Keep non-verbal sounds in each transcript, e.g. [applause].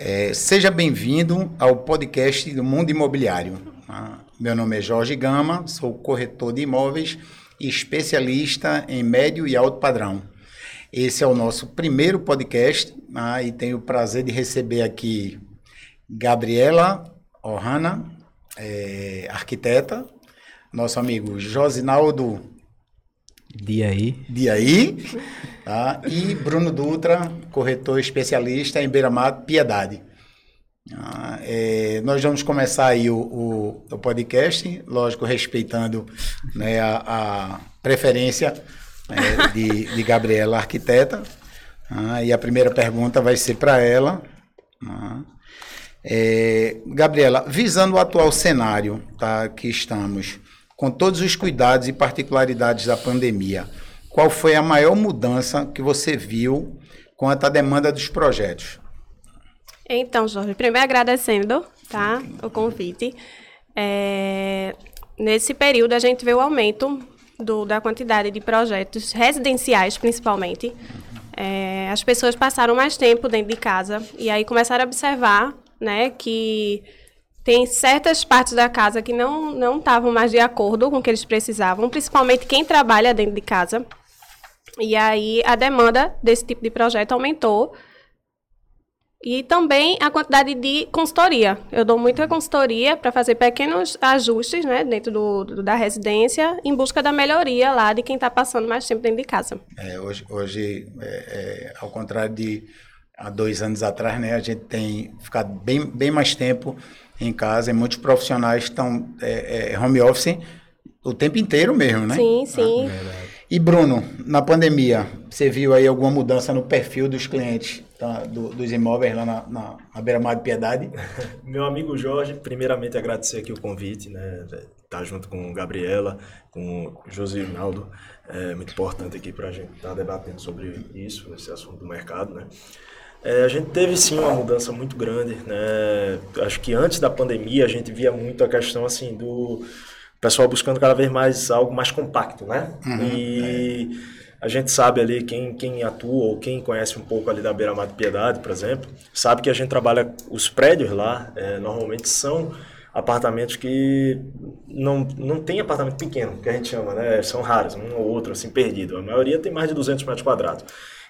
É, seja bem-vindo ao podcast do Mundo Imobiliário. Ah, meu nome é Jorge Gama, sou corretor de imóveis e especialista em médio e alto padrão. Esse é o nosso primeiro podcast ah, e tenho o prazer de receber aqui Gabriela Ohana, é, arquiteta, nosso amigo Josinaldo Diaí. Diaí, tá? e Bruno Dutra, corretor especialista em Beira-Mar Piedade. Ah, é, nós vamos começar aí o, o, o podcast, lógico, respeitando né, a, a, preferência né, de, de Gabriela, arquiteta. Ah, e a primeira pergunta vai ser para ela. Ah, é, Gabriela, visando o atual cenário tá, que estamos, com todos os cuidados e particularidades da pandemia, qual foi a maior mudança que você viu quanto à demanda dos projetos? Então, Jorge, primeiro agradecendo tá, o convite. É, nesse período, a gente vê o aumento do, da quantidade de projetos residenciais, principalmente. É, as pessoas passaram mais tempo dentro de casa e aí começaram a observar né, que tem certas partes da casa que não não estavam mais de acordo com o que eles precisavam, principalmente quem trabalha dentro de casa. E aí a demanda desse tipo de projeto aumentou. E também a quantidade de consultoria. Eu dou muita consultoria para fazer pequenos ajustes né, dentro do, do, da residência, em busca da melhoria lá de quem está passando mais tempo dentro de casa. É, hoje, hoje é, é, ao contrário de há dois anos atrás, né, a gente tem ficado bem, bem mais tempo em casa e muitos profissionais estão é, é, home office o tempo inteiro mesmo, né? Sim, sim. Ah, e Bruno, na pandemia, você viu aí alguma mudança no perfil dos clientes tá, do, dos imóveis lá na, na, na beira-mar de Piedade? [laughs] Meu amigo Jorge, primeiramente agradecer aqui o convite, né? Estar tá junto com Gabriela, com José Rinaldo, é muito importante aqui para a gente estar tá debatendo sobre isso, esse assunto do mercado, né? É, a gente teve sim uma mudança muito grande, né? Acho que antes da pandemia a gente via muito a questão assim do pessoal buscando cada vez mais algo mais compacto, né? Uhum, e é. a gente sabe ali quem, quem atua ou quem conhece um pouco ali da Beira de Piedade, por exemplo, sabe que a gente trabalha os prédios lá, é, normalmente são apartamentos que não, não tem apartamento pequeno, que a gente chama, né? São raros, um ou outro assim perdido. A maioria tem mais de 200 metros quadrados.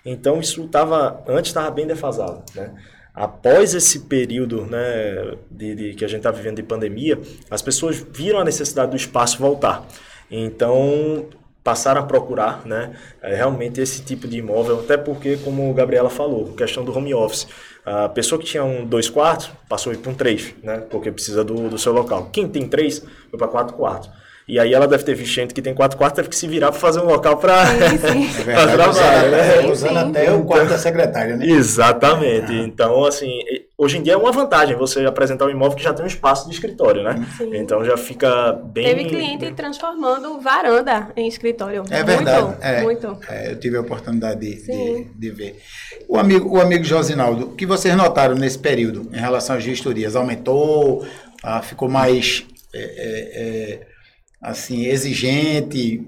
Então isso estava antes estava bem defasado, né? Após esse período né, de, de que a gente está vivendo de pandemia, as pessoas viram a necessidade do espaço voltar. Então passaram a procurar né, é, realmente esse tipo de imóvel, até porque, como a Gabriela falou, questão do home office. A pessoa que tinha um dois quartos passou para um três, né, porque precisa do, do seu local. Quem tem três foi para quatro quartos. E aí ela deve ter visto gente que tem quatro quartos, teve que se virar para fazer um local para [laughs] é trabalhar, né? Usando até o quarto da secretária, né? Exatamente. Ah. Então, assim, hoje em dia é uma vantagem você apresentar um imóvel que já tem um espaço de escritório, né? Sim. Então já fica bem... Teve cliente transformando varanda em escritório. É verdade. Muito, é, muito. É, eu tive a oportunidade de, de, de, ver. O amigo, o amigo Josinaldo, o que vocês notaram nesse período em relação às gestorias? Aumentou? Ah, ficou mais... É, é, é assim, exigente.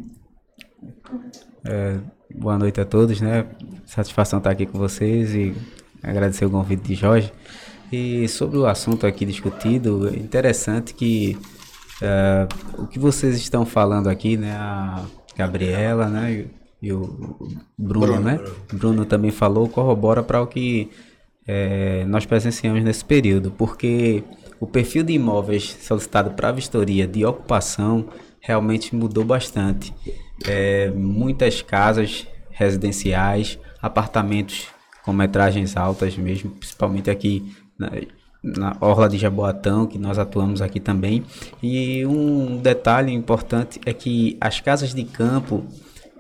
É, boa noite a todos, né? Satisfação estar aqui com vocês e agradecer o convite de Jorge. E sobre o assunto aqui discutido, é interessante que uh, o que vocês estão falando aqui, né? A Gabriela, né? E o Bruno, Bruno né? Bruno também falou, corrobora para o que é, nós presenciamos nesse período, porque o perfil de imóveis solicitado para vistoria de ocupação realmente mudou bastante. É, muitas casas residenciais, apartamentos com metragens altas mesmo, principalmente aqui na, na Orla de Jaboatão, que nós atuamos aqui também. E um detalhe importante é que as casas de campo,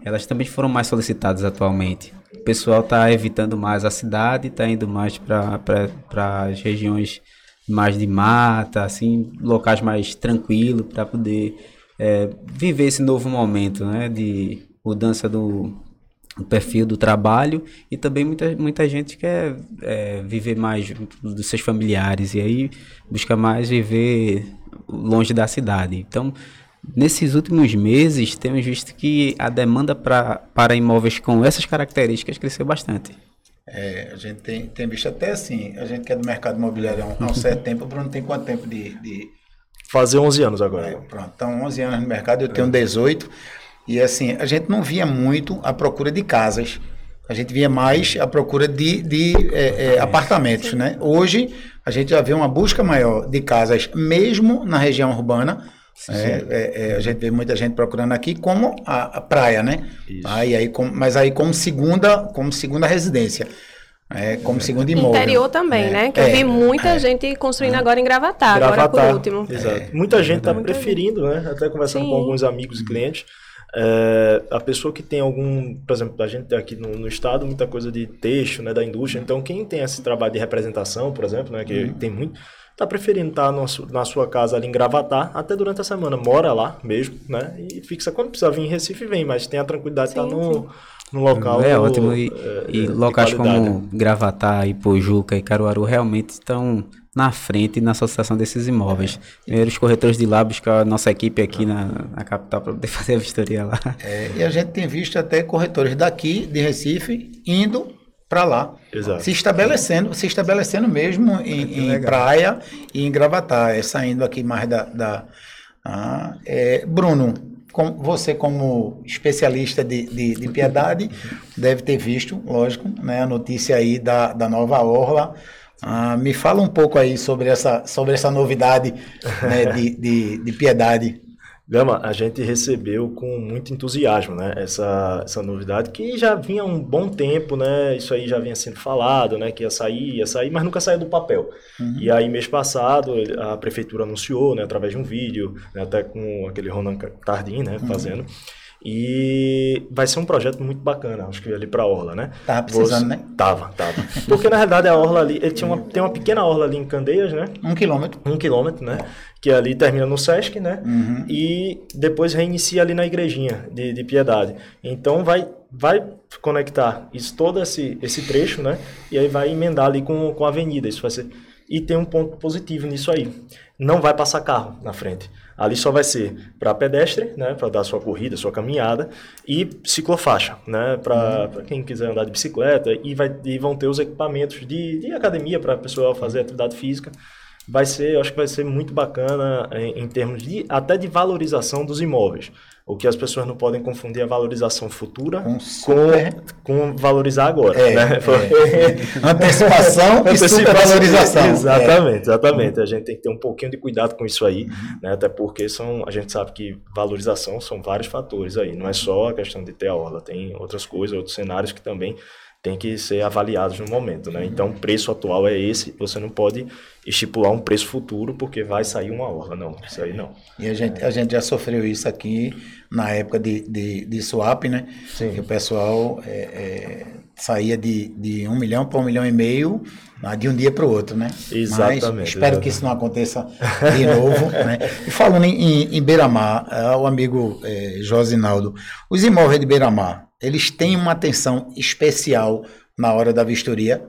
elas também foram mais solicitadas atualmente. O pessoal está evitando mais a cidade, está indo mais para as regiões mais de mata, assim, locais mais tranquilos para poder é, viver esse novo momento, né, de mudança do, do, perfil do trabalho e também muita, muita gente quer é, viver mais dos seus familiares e aí busca mais viver longe da cidade. Então, nesses últimos meses, temos visto que a demanda pra, para imóveis com essas características cresceu bastante. É, a gente tem, tem visto até assim, a gente que é do mercado imobiliário há um, certo [laughs] tempo, o Bruno tem quanto tempo de... de... Fazer 11 anos agora. É, pronto, então 11 anos no mercado, eu tenho 18, e assim, a gente não via muito a procura de casas, a gente via mais a procura de, de é, é, apartamentos, né? Hoje, a gente já vê uma busca maior de casas, mesmo na região urbana, é, é, é, a gente vê muita gente procurando aqui como a, a praia, né? Aí, aí, com, mas aí como segunda, como segunda residência. É, como segundo imóvel. Interior também, é, né? Que eu é, vi muita é. gente construindo agora em Gravatar, agora por último. Exato. Muita gente está preferindo, né? Até conversando Sim. com alguns amigos e clientes. É, a pessoa que tem algum, por exemplo, a gente tem aqui no, no estado muita coisa de texto, né, da indústria. Então, quem tem esse trabalho de representação, por exemplo, né, que tem muito, tá preferindo estar no su- na sua casa ali em Gravatar até durante a semana, mora lá mesmo, né, e fixa quando precisa vir em Recife vem, mas tem a tranquilidade de estar Sim, no, no local. É ótimo. E, é, e locais qualidade. como Gravatar, Ipojuca e Caruaru realmente estão na frente na associação desses imóveis. Primeiro os corretores de lá buscar a nossa equipe aqui na, na capital para poder [laughs] fazer a vistoria lá. É, e a gente tem visto até corretores daqui, de Recife, indo para lá. Exato. Se estabelecendo, se estabelecendo mesmo em, em praia e em Gravatar, é, saindo aqui mais da. da ah, é, Bruno, com, você como especialista de, de, de piedade, [laughs] deve ter visto, lógico, né, a notícia aí da, da nova orla. Ah, me fala um pouco aí sobre essa, sobre essa novidade né, [laughs] de, de, de piedade. Gama, a gente recebeu com muito entusiasmo, né, essa, essa novidade que já vinha um bom tempo, né, isso aí já vinha sendo falado, né, que ia sair, ia sair, mas nunca saiu do papel. E aí, mês passado, a prefeitura anunciou, né, através de um vídeo, né, até com aquele Ronan Tardim, né, fazendo, e vai ser um projeto muito bacana, acho que ali pra Orla, né. Tava precisando, Você- né? Tava, tava. Porque, na realidade, a Orla ali, ele tinha uma, tem uma pequena Orla ali em Candeias, né, Um quilômetro. um quilômetro, né? Que ali termina no Sesc, né? Uhum. E depois reinicia ali na igrejinha de, de Piedade. Então vai, vai conectar isso, todo esse, esse trecho, né? E aí vai emendar ali com, com a avenida. Isso vai ser. E tem um ponto positivo nisso aí. Não vai passar carro na frente. Ali só vai ser para pedestre, né? Para dar sua corrida, sua caminhada. E ciclofaixa, né? Para quem quiser andar de bicicleta. E, vai, e vão ter os equipamentos de, de academia para a pessoa fazer atividade física vai ser, eu acho que vai ser muito bacana em, em termos de até de valorização dos imóveis. O que as pessoas não podem confundir a valorização futura Com com, com valorizar agora. É, né? é. [laughs] Antecipação e supervalorização. [laughs] É. Exatamente, exatamente. A gente tem que ter um pouquinho de cuidado com isso aí, né? Até porque são, a gente sabe que valorização são vários fatores aí. Não é só a questão de ter a orla, tem outras coisas, outros cenários que também tem que ser avaliados no momento, né? Então, o preço atual é esse. Você não pode estipular um preço futuro porque vai sair uma orla, não. Isso aí não. E a gente, a gente já sofreu isso aqui na época de, de, de swap, né? Sim. Que o pessoal é, é, saía de, de um milhão para um milhão e meio de um dia para o outro, né? Exatamente, Mas espero exatamente. que isso não aconteça de novo. né? [laughs] E falando em, em, em Beira-Mar, ah, o amigo é, Josinaldo, os imóveis de Beira-Mar, eles têm uma atenção especial na hora da vistoria?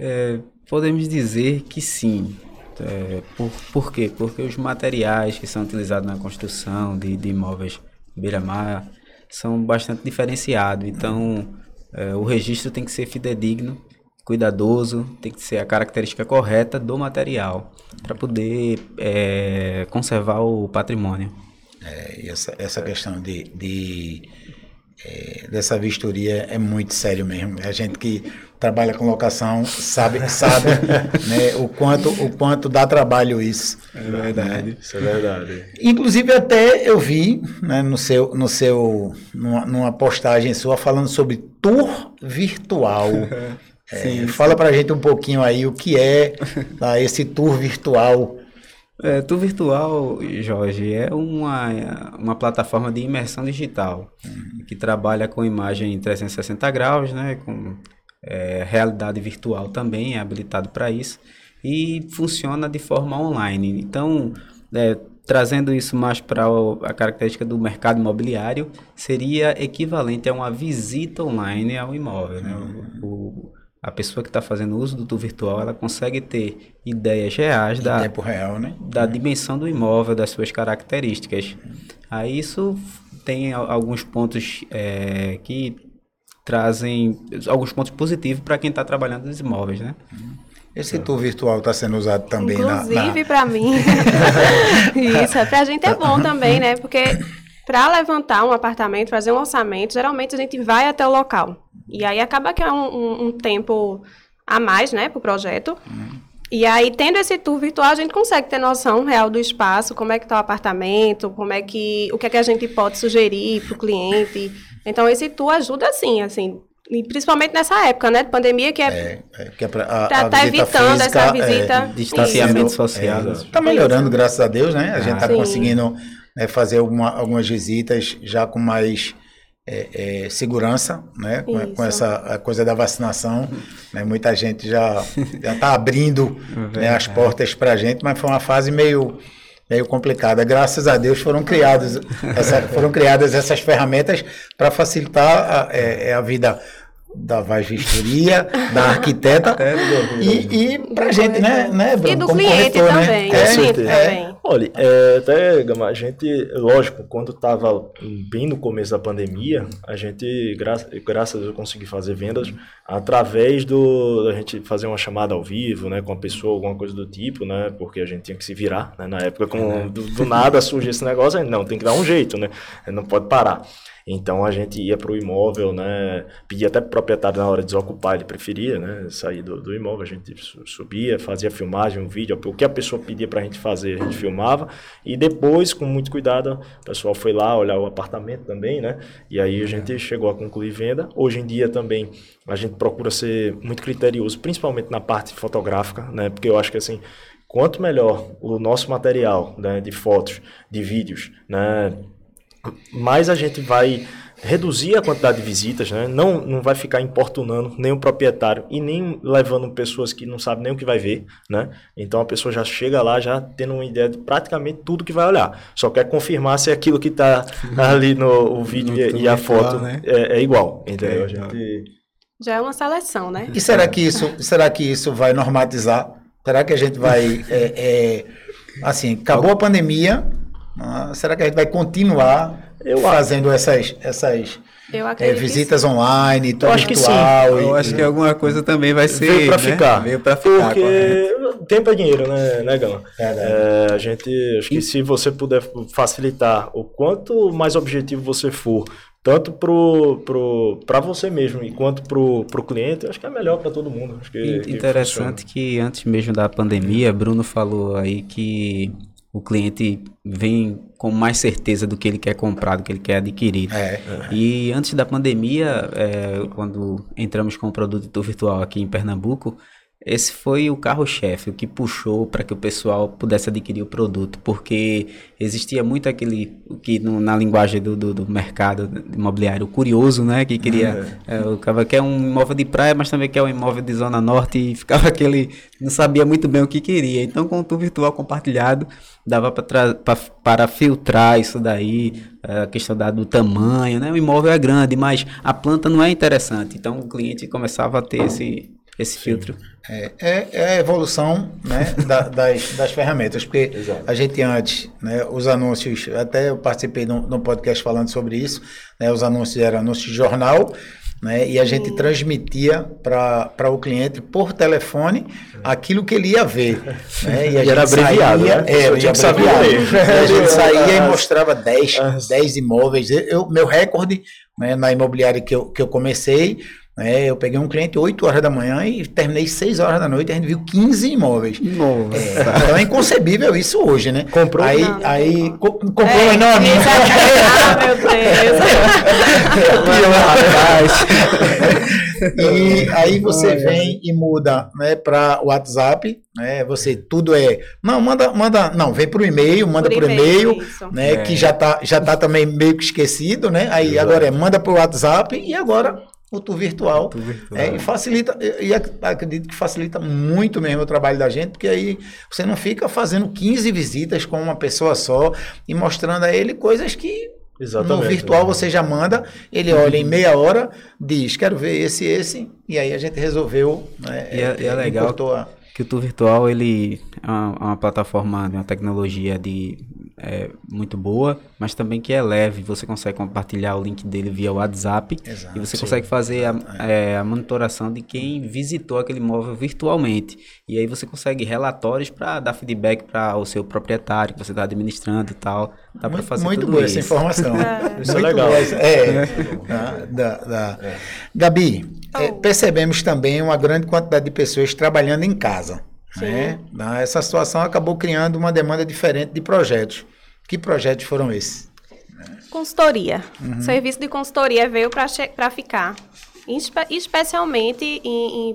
É, podemos dizer que sim. É, por, por quê? Porque os materiais que são utilizados na construção de, de imóveis beira-mar são bastante diferenciados. Então, é, o registro tem que ser fidedigno, cuidadoso, tem que ser a característica correta do material para poder é, conservar o patrimônio. É, e essa, essa questão de, de é, dessa vistoria é muito sério mesmo. A gente que trabalha com locação sabe, sabe [laughs] né, o, quanto, o quanto dá trabalho isso. É verdade. Isso é verdade. Inclusive até eu vi né, no seu, no seu, numa, numa postagem sua falando sobre tour virtual. [laughs] É, fala pra gente um pouquinho aí o que é tá, esse tour virtual. É, Tu Virtual, Jorge, é uma, uma plataforma de imersão digital que trabalha com imagem em 360 graus, né, com é, realidade virtual também, é habilitado para isso, e funciona de forma online. Então, é, trazendo isso mais para a característica do mercado imobiliário, seria equivalente a uma visita online ao imóvel. Né? O- o- a pessoa que está fazendo uso do tour virtual, ela consegue ter ideias reais Em da, tempo real, né? da dimensão do imóvel, das suas características. Aí isso tem al- alguns pontos é, que trazem alguns pontos positivos para quem está trabalhando nos imóveis, né? Esse tour virtual está sendo usado também Inclusive na, na... para mim. [laughs] Isso, para a gente é bom também, né? Porque para levantar um apartamento, fazer um orçamento, geralmente a gente vai até o local. E aí acaba que é um, um, um tempo a mais, né, para o projeto. Uhum. E aí, tendo esse tour virtual, a gente consegue ter noção real do espaço, como é que está o apartamento, como é que, o que é que a gente pode sugerir para o cliente. Então, esse tour ajuda, sim, assim, e principalmente nessa época, né, de pandemia, que é, é, é, é para estar tá evitando física, essa visita. É, distanciamento social. Está melhorando, graças a Deus, né? A gente está conseguindo né, fazer uma, algumas visitas já com mais é, é, segurança, né? Com, com, essa coisa da vacinação. Né? Muita gente já está abrindo [laughs] né, as portas para a gente, mas foi uma fase meio meio complicada. Graças a Deus foram criadas, essa, foram criadas essas ferramentas para facilitar a, é, a vida da vistoria, da arquiteta é, e, e para a gente, né, né Bruno, e do cliente corretor, né? também. Né? É, cliente também. Olha, é, até, Gama, a gente, lógico, quando estava bem no começo da pandemia, a gente, gra graças a Deus, consegui fazer vendas através do, da gente fazer uma chamada ao vivo, né, com a pessoa, alguma coisa do tipo, né, porque a gente tinha que se virar, né, na época, com, do, do nada surge esse negócio, não, tem que dar um jeito, né, não pode parar. Então a gente ia para o imóvel, né? Pedia até para o proprietário na hora de desocupar, ele preferia, né? Sair do, do imóvel, a gente subia, fazia filmagem, um vídeo, o que a pessoa pedia para a gente fazer, a gente filmava. E depois, com muito cuidado, o pessoal foi lá olhar o apartamento também, né? E aí a gente chegou a concluir venda. Hoje em dia também a gente procura ser muito criterioso, principalmente na parte fotográfica, né? Porque eu acho que assim, quanto melhor o nosso material né, de fotos, de vídeos, né? Mais a gente vai reduzir a quantidade de visitas, né? não, não vai ficar importunando nem o proprietário e nem levando pessoas que não sabem nem o que vai ver. Né? Então a pessoa já chega lá já tendo uma ideia de praticamente tudo que vai olhar. Só quer confirmar se aquilo que está [laughs] ali no vídeo no e, e, a foto né? é, é, igual. Entendeu? É, gente... Já é uma seleção, né? E será que isso, será que isso vai normatizar? Será que a gente vai. [laughs] É, é assim, acabou a pandemia, ah, será que a gente vai continuar eu fazendo essas, essas é, visitas online, tudo eu acho virtual? Que sim. Eu acho que alguma coisa também vai ser. Veio para né? ficar. Veio para ficar. Porque tempo é dinheiro, né, né Gama? É, é, a gente, acho que se você puder facilitar o quanto mais objetivo você for, tanto pro, pro, para você mesmo e quanto pro, pro cliente, acho que é melhor para todo mundo. Acho que, Interessante que, que antes mesmo da pandemia, Bruno falou aí que o cliente vem com mais certeza do que ele quer comprar, do que ele quer adquirir. É. E antes da pandemia, é, quando entramos com o produto virtual aqui em Pernambuco, esse foi o carro-chefe, o que puxou para que o pessoal pudesse adquirir o produto, porque existia muito aquele, que no, na linguagem do, do, do, mercado imobiliário, o curioso, né, que queria, é. É, o cara quer um imóvel de praia, mas também quer um imóvel de zona norte, e ficava [laughs] aquele, não sabia muito bem o que queria. Então, com o tour virtual compartilhado, dava para filtrar isso daí, a questão da, do tamanho, né, o imóvel é grande, mas a planta não é interessante, então o cliente começava a ter esse esse Sim. filtro. É, é, é, a evolução né, [laughs] da, das, das ferramentas, porque Exato. a gente antes, né, os anúncios, até eu participei de um podcast falando sobre isso, né, os anúncios eram anúncios de jornal, né, e a gente transmitia para o cliente por telefone aquilo que ele ia ver. [laughs] Né, e, a e era abreviado, saía, né? É, eu tinha que saber A gente [laughs] saía e mostrava 10, 10 imóveis. Eu, meu recorde né, na imobiliária que eu, que eu comecei é, eu peguei um cliente 8 horas da manhã e terminei 6 horas da noite e a gente viu 15 imóveis. Nossa. É, então é inconcebível isso hoje, né? Comprou? Aí, não, aí co comprou é, enorme. ah, meu Deus. [laughs] [laughs] e aí você vem e muda né, para o WhatsApp, né? Você tudo é. Não, manda, manda. Não, vem para o e-mail, manda por, por e-mail, né? É. Que já tá, já tá também meio que esquecido, né? Aí Exato. agora é manda para o WhatsApp e agora o tour virtual. O tour virtual. É, e facilita, e acredito que facilita muito mesmo o trabalho da gente, porque aí você não fica fazendo 15 visitas com uma pessoa só e mostrando a ele coisas que Exatamente, no virtual você já manda, ele olha em meia hora, diz, quero ver esse, esse, e aí a gente resolveu. Né, e é, é, é legal a... que o tour virtual ele é uma, uma plataforma, uma tecnologia de é muito boa, mas também que é leve. Você consegue compartilhar o link dele via WhatsApp Exato, e você sim. consegue fazer a, é, a monitoração de quem visitou aquele imóvel virtualmente. E aí você consegue relatórios para dar feedback para o seu proprietário que você está administrando e tal. Dá para Muito, fazer muito tudo boa isso. essa informação. Isso é Muito legal. boa essa- É. Da- da- da- Gabi, é, Oh. percebemos também uma grande quantidade de pessoas trabalhando em casa. Né? Essa situação acabou criando uma demanda diferente de projetos. Que projetos foram esses? Consultoria. Uhum. Serviço de consultoria veio para ficar. Espe- especialmente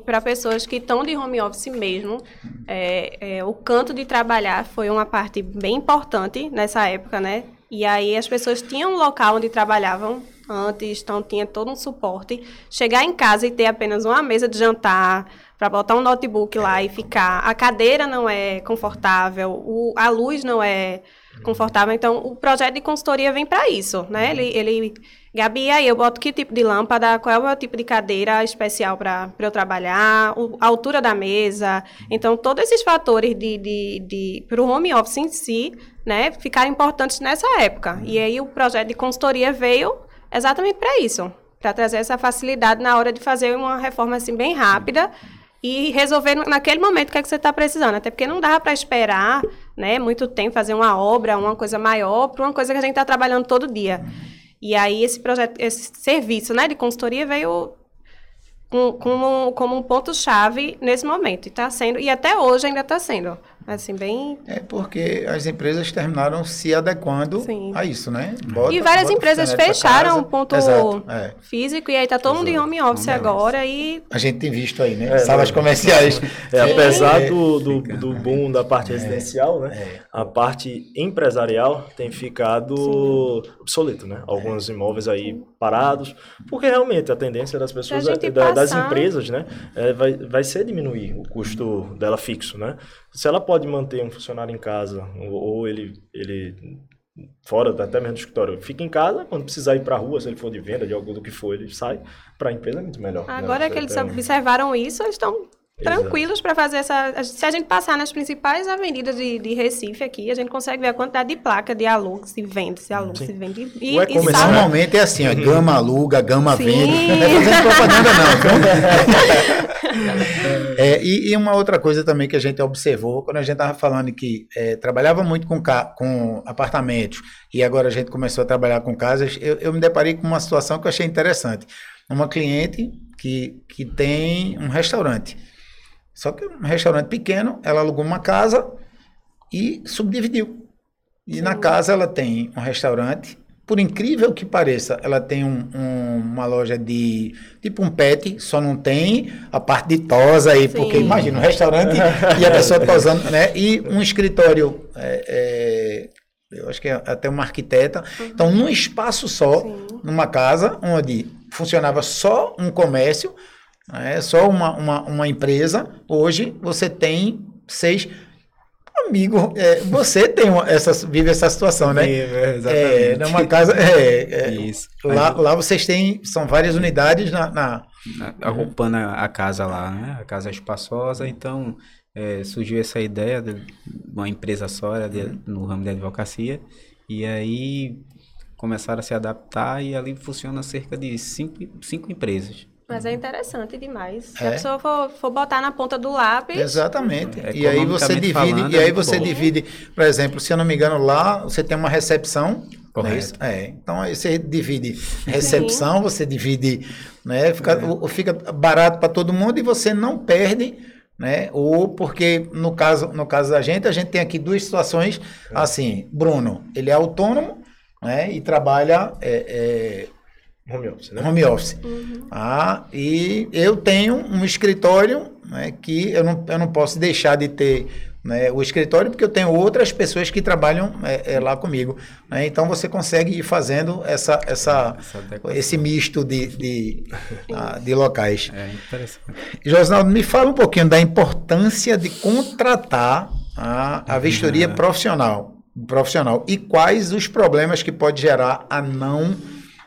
para pessoas que estão de home office mesmo. É, é, o canto de trabalhar foi uma parte bem importante nessa época, né? E aí as pessoas tinham um local onde trabalhavam antes, então tinha todo um suporte. Chegar em casa e ter apenas uma mesa de jantar para botar um notebook lá e ficar. A cadeira não é confortável, o, a luz não é confortável. Então, o projeto de consultoria vem para isso, né? Ele, ele, Gabi, aí eu boto que tipo de lâmpada, qual é o meu tipo de cadeira especial para eu trabalhar, o- a altura da mesa. Então, todos esses fatores de, de, de para o home office em si, né, ficaram importantes nessa época. E aí o projeto de consultoria veio exatamente para isso, para trazer essa facilidade na hora de fazer uma reforma assim bem rápida e resolver naquele momento o que, é que você está precisando. Até porque não dava para esperar né, muito tempo, fazer uma obra, uma coisa maior, para uma coisa que a gente está trabalhando todo dia. E aí esse projeto, esse serviço né, de consultoria veio com, como, como um ponto-chave nesse momento. E está sendo, e até hoje ainda está sendo. Assim, bem. É porque as empresas terminaram se adequando Sim. a isso, né? Bota- e várias empresas fecharam casa. o ponto Exato, é. físico e aí tá todo mundo em home office agora e A gente tem visto aí, né? É, Salas não. comerciais. É, apesar É, do, do, do boom da parte residencial, né? A parte empresarial tem ficado obsoleto, né? Alguns imóveis aí parados, porque realmente a tendência das pessoas, da- das passar- empresas, né? é, vai, vai ser diminuir o custo dela fixo, né? Se ela pode manter um funcionário em casa, ou, ele, ele fora até mesmo do escritório, fica em casa, quando precisar ir para a rua, se ele for de venda, de algo do que for, ele sai, para a empresa é muito melhor. né? agora que eles observaram isso, eles estão tranquilos para fazer essa. Se a gente passar nas principais avenidas de, de Recife aqui, a gente consegue ver a quantidade de placa de aluga que se vende, se aluga, Sim. se vende. E, e-commerce, e né? Normalmente é assim, ó, gama aluga, gama Sim. vende. Não é fazendo propaganda, não. [laughs] É, e, e uma outra coisa também que a gente observou, quando a gente estava falando que é, trabalhava muito com, com apartamentos e agora a gente começou a trabalhar com casas, eu, eu me deparei com uma situação que eu achei interessante. Uma cliente que, que tem um restaurante. Só que um restaurante pequeno, ela alugou uma casa e subdividiu. E na casa ela tem um restaurante. Por incrível que pareça, ela tem um- um- uma loja de tipo um pet, só não tem a parte de tosa aí, Sim. porque imagina um restaurante [laughs] e a pessoa tosando, né? E um escritório, é, é, eu acho que é até uma arquiteta. Então, num espaço só, Sim. numa casa onde funcionava só um comércio, né, só uma, uma, uma empresa, hoje você tem seis. Amigo, é, você tem uma- essa, vive essa situação, né? É, exatamente. numa casa. É, é, Isso. Lá, lá vocês têm. São várias unidades na. na- a- ocupando a a casa lá, né? A casa é espaçosa, então é, surgiu essa ideia de uma empresa só de- no ramo de advocacia e aí começaram a se adaptar e ali funciona cerca de cinco, cinco empresas. Mas é interessante demais. Se É. a pessoa for, for botar na ponta do lápis. Exatamente. É, e aí você divide. falando, e é aí você bom. divide, por exemplo, se eu não me engano, lá você tem uma recepção. não é Correto. É, então aí você divide recepção, você divide, né? Fica, o- fica barato para todo mundo e você não perde, né? Ou porque no caso, no caso da gente, a gente tem aqui duas situações assim. Bruno, ele é autônomo, né? E trabalha é, é, Home office, né? home office. Ah, e eu tenho um escritório né, que eu não, eu não posso deixar de ter né, o escritório, porque eu tenho outras pessoas que trabalham é, é, lá comigo. né? então você consegue ir fazendo essa, essa, Essa esse misto de, de, ah, de locais. É interessante. Josnaldo, me fala um pouquinho da importância de contratar a, a vistoria profissional, profissional e quais os problemas que pode gerar a não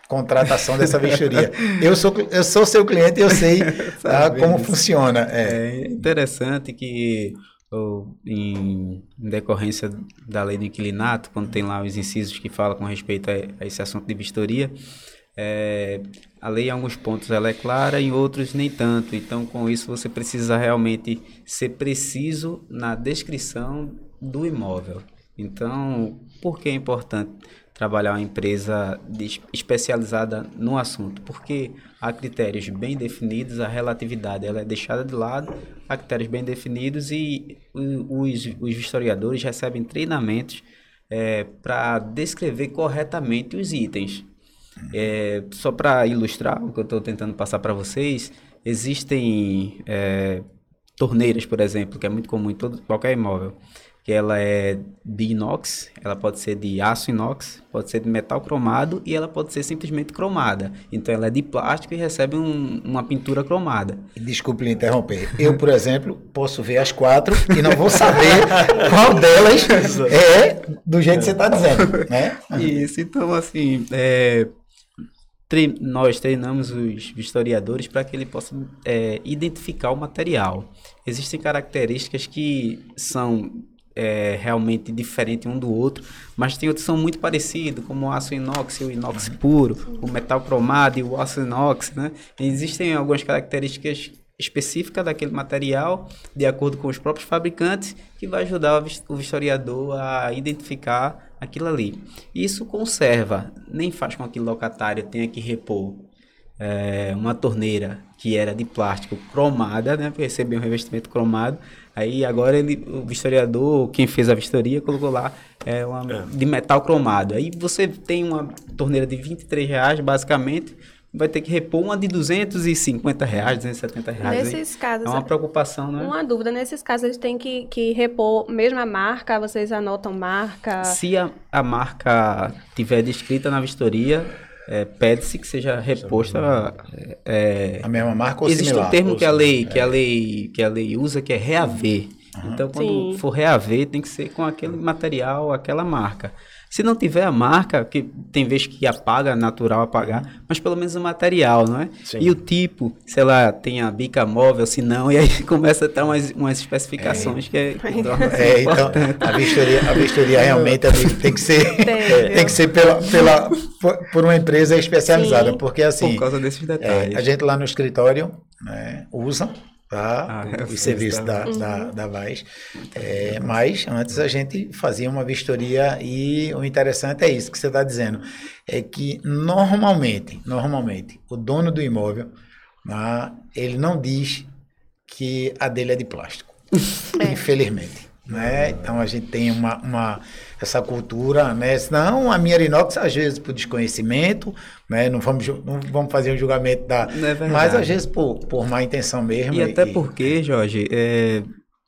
contratação dessa vistoria. Eu sou, eu sou seu cliente e eu sei [laughs] tá, como disso. funciona. É. É interessante que ou em, em, decorrência da lei do inquilinato, quando tem lá os incisos que falam com respeito a, a esse assunto de vistoria, é, a lei em alguns pontos ela é clara, em outros nem tanto. Então, com isso, você precisa realmente ser preciso na descrição do imóvel. Então, por que é importante trabalhar uma empresa de, especializada no assunto? Porque há critérios bem definidos, a relatividade ela é deixada de lado, há critérios bem definidos e os, os historiadores recebem treinamentos é, para descrever corretamente os itens. É, só para ilustrar o que eu estou tentando passar para vocês, existem é, torneiras, por exemplo, que é muito comum em todo, qualquer imóvel, que ela é de inox, ela pode ser de aço inox, pode ser de metal cromado e ela pode ser simplesmente cromada. Então ela é de plástico e recebe um, uma pintura cromada. Desculpe lhe interromper. Eu, por exemplo, posso ver as quatro e não vou saber [laughs] qual delas é do jeito que você está dizendo, né? Isso, então assim, é, tre nós treinamos os historiadores para que ele possa é, identificar o material. Existem características que são é, realmente diferentes um do outro, mas tem outros que são muito parecidos, como o aço inox e o inox puro, o metal cromado e o aço inox. Né? Existem algumas características específica daquele material, de acordo com os próprios fabricantes, que vai ajudar o historiador a identificar aquilo ali. Isso conserva, nem faz com que o locatário tenha que repor é, uma torneira que era de plástico cromada, né, recebeu um revestimento cromado. Aí agora ele, o historiador, quem fez a vistoria, colocou lá é, uma, é. de metal cromado. Aí você tem uma torneira de 23 reais, basicamente, vai ter que repor uma de 250 reais, 270 reais. Nesses casos. É uma preocupação, né? Uma dúvida, nesses casos eles têm que, que repor mesmo a marca, vocês anotam marca? Se a, a marca tiver descrita na vistoria, é, pede-se que seja reposta é, a mesma marca ou existe similar, um termo que a lei que a lei que a lei usa que é reaver uhum. então quando Sim. for reaver tem que ser com aquele material aquela marca se não tiver a marca, que tem vezes que apaga, natural apagar, mas pelo menos o material, não é? Sim. E o tipo, sei lá, tem a bica móvel, se não, [laughs] e aí começa a ter umas, umas especificações é. que é, é então, [laughs] a vistoria, a vistoria realmente tem que ser, tem, tem que ser pela, pela, por, por uma empresa especializada, Sim. porque assim... Por causa desses detalhes. É, a gente lá no escritório né, usa tá? Ah, os serviços da, uhum. da, da VAS. É, mas antes a gente fazia uma vistoria e o interessante é isso que você está dizendo, é que normalmente, normalmente, o dono do imóvel, né, ele não diz que a dele é de plástico, é. infelizmente. Né? Então a gente tem uma, uma essa cultura, né? Senão a minha inox, às vezes, por desconhecimento, né? Não vamos, não vamos fazer um julgamento da. É mas às vezes por, por má intenção mesmo. E, e até porque, Jorge, é,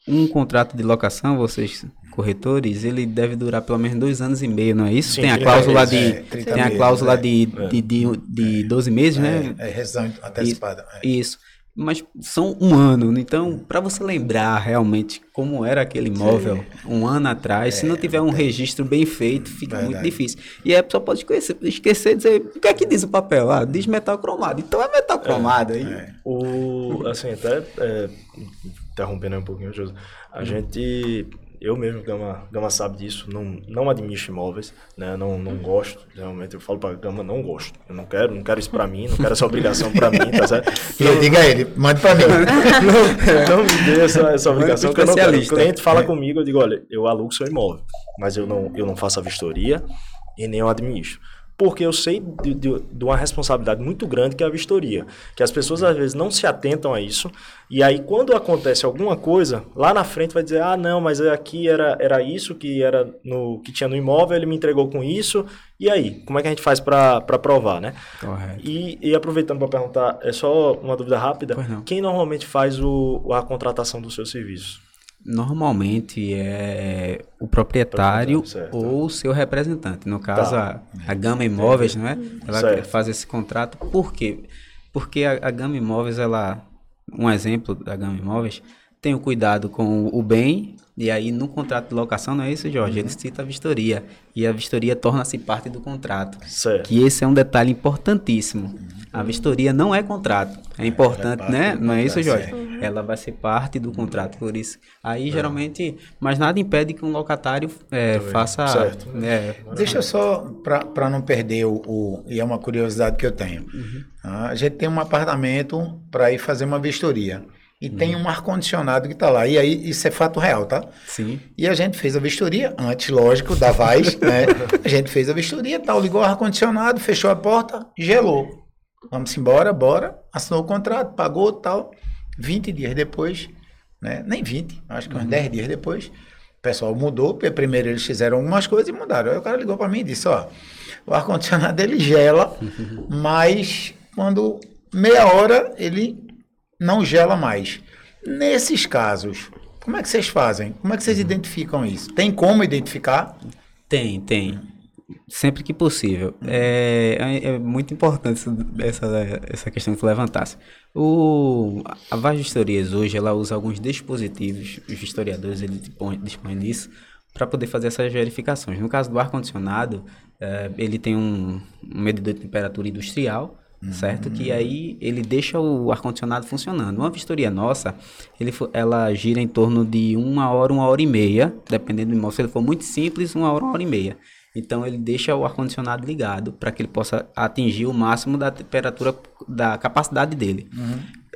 um contrato de locação, vocês corretores, ele deve durar pelo menos dois anos e meio, não é isso? Sim, tem a cláusula de é, tem a cláusula meses, de, é. de, de, de 12 meses, né? É, rescisão antecipada. Isso. É mas são um ano. Então, para você lembrar realmente como era aquele imóvel Sim. um ano atrás, é, se não tiver um registro bem feito, fica verdade. muito difícil. E a pessoa pode esquecer, esquecer de dizer, o que é que diz o papel? Ah, diz metal cromado. Então é metal cromado. É, é. O, assim, até é, interrompendo um pouquinho, José, a hum. gente eu mesmo, Gama, Gama sabe disso, não, não administro imóveis, né? Não, não gosto, realmente eu falo para Gama, não gosto. Eu não quero, não quero isso para mim, não quero essa obrigação para mim, tá certo? [laughs] E eu diga a ele, mande para mim. [laughs] não, não, me dê essa, essa obrigação, que eu não quero. O cliente fala comigo, eu digo, olha, eu alugo seu imóvel, mas eu não, eu não faço a vistoria e nem eu administro porque eu sei de, de, de, uma responsabilidade muito grande que é a vistoria, que as pessoas às vezes não se atentam a isso, e aí quando acontece alguma coisa, lá na frente vai dizer, ah não, mas aqui era, era isso que era no que tinha no imóvel, ele me entregou com isso, e aí, como é que a gente faz para provar, né? Correto. E, e aproveitando para perguntar, é só uma dúvida rápida, quem normalmente faz o, a contratação do seu serviço? Normalmente é o proprietário ou o seu representante. No caso, tá. a, a Gama Imóveis, não é? Ela certo. faz esse contrato. Por quê? Porque a, a Gama Imóveis, ela, um exemplo da Gama Imóveis, tenho cuidado com o bem, e aí no contrato de locação, não é isso, Jorge? Ele cita a vistoria. E a vistoria torna-se parte do contrato. Certo. Que esse é um detalhe importantíssimo. A vistoria não é contrato. É importante, parte né? Não é isso, Jorge? Ela vai ser parte do contrato, por isso. Aí, geralmente, mas nada impede que um locatário é, faça. Certo. é, Deixa eu só, para não perder o, o- E é uma curiosidade que eu tenho. Ah, a gente tem um apartamento para ir fazer uma vistoria. E tem um ar-condicionado que está lá. E aí, isso é fato real, tá? sim. E a gente fez a vistoria, antes, lógico, da Vaz, né? [laughs] A gente fez a vistoria, tal, ligou o ar-condicionado, fechou a porta, gelou. Vamos embora, bora. Assinou o contrato, pagou, tal. 20 dias depois, né? Nem 20, acho que uns 10 dias depois, o pessoal mudou, porque primeiro eles fizeram algumas coisas e mudaram. Aí o cara ligou para mim e disse, ó, o ar-condicionado ele gela, [laughs] mas quando meia hora ele não gela mais. Nesses casos, como é que vocês fazem? Como é que vocês identificam isso? Tem como identificar? Tem, tem. Sempre que possível. É, é, é muito importante essa, essa questão que tu levantasse. O, a Vaz Vistorias hoje, ela usa alguns dispositivos, os historiadores eles dispõem, dispõem disso, para poder fazer essas verificações. No caso do ar-condicionado, eh, ele tem um, um medidor de temperatura industrial, certo? Que aí ele deixa o ar-condicionado funcionando. Uma vistoria nossa, ele, ela gira em torno de uma hora, uma hora e meia, dependendo do imóvel. Se ele for muito simples, uma hora, uma hora e meia. Então ele deixa o ar-condicionado ligado para que ele possa atingir o máximo da temperatura, da capacidade dele.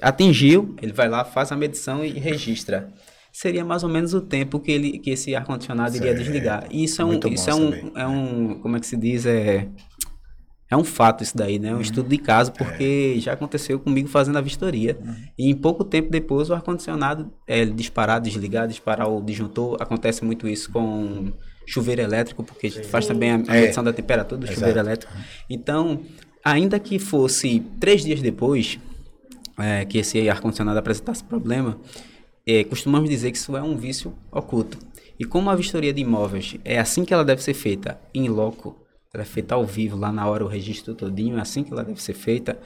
Atingiu, ele vai lá, faz a medição e registra. Seria mais ou menos o tempo que, ele, que esse ar-condicionado iria Certo. desligar. E isso é um, Muito isso é um, saber. é um, como é que se diz, é, é um fato isso daí, né? Um estudo de caso, porque já aconteceu comigo fazendo a vistoria. E em pouco tempo depois o ar-condicionado é disparar, desligar, disparar o disjuntor. Acontece muito isso com chuveiro elétrico, porque a gente faz também a, a É. medição da temperatura do chuveiro Exato. elétrico. Então, ainda que fosse três dias depois é, que esse ar-condicionado apresentasse problema, é, costumamos dizer que isso é um vício oculto. E como a vistoria de imóveis é assim que ela deve ser feita, em loco, ela é feita ao vivo, lá na hora o registro todinho, é assim que ela deve ser feita,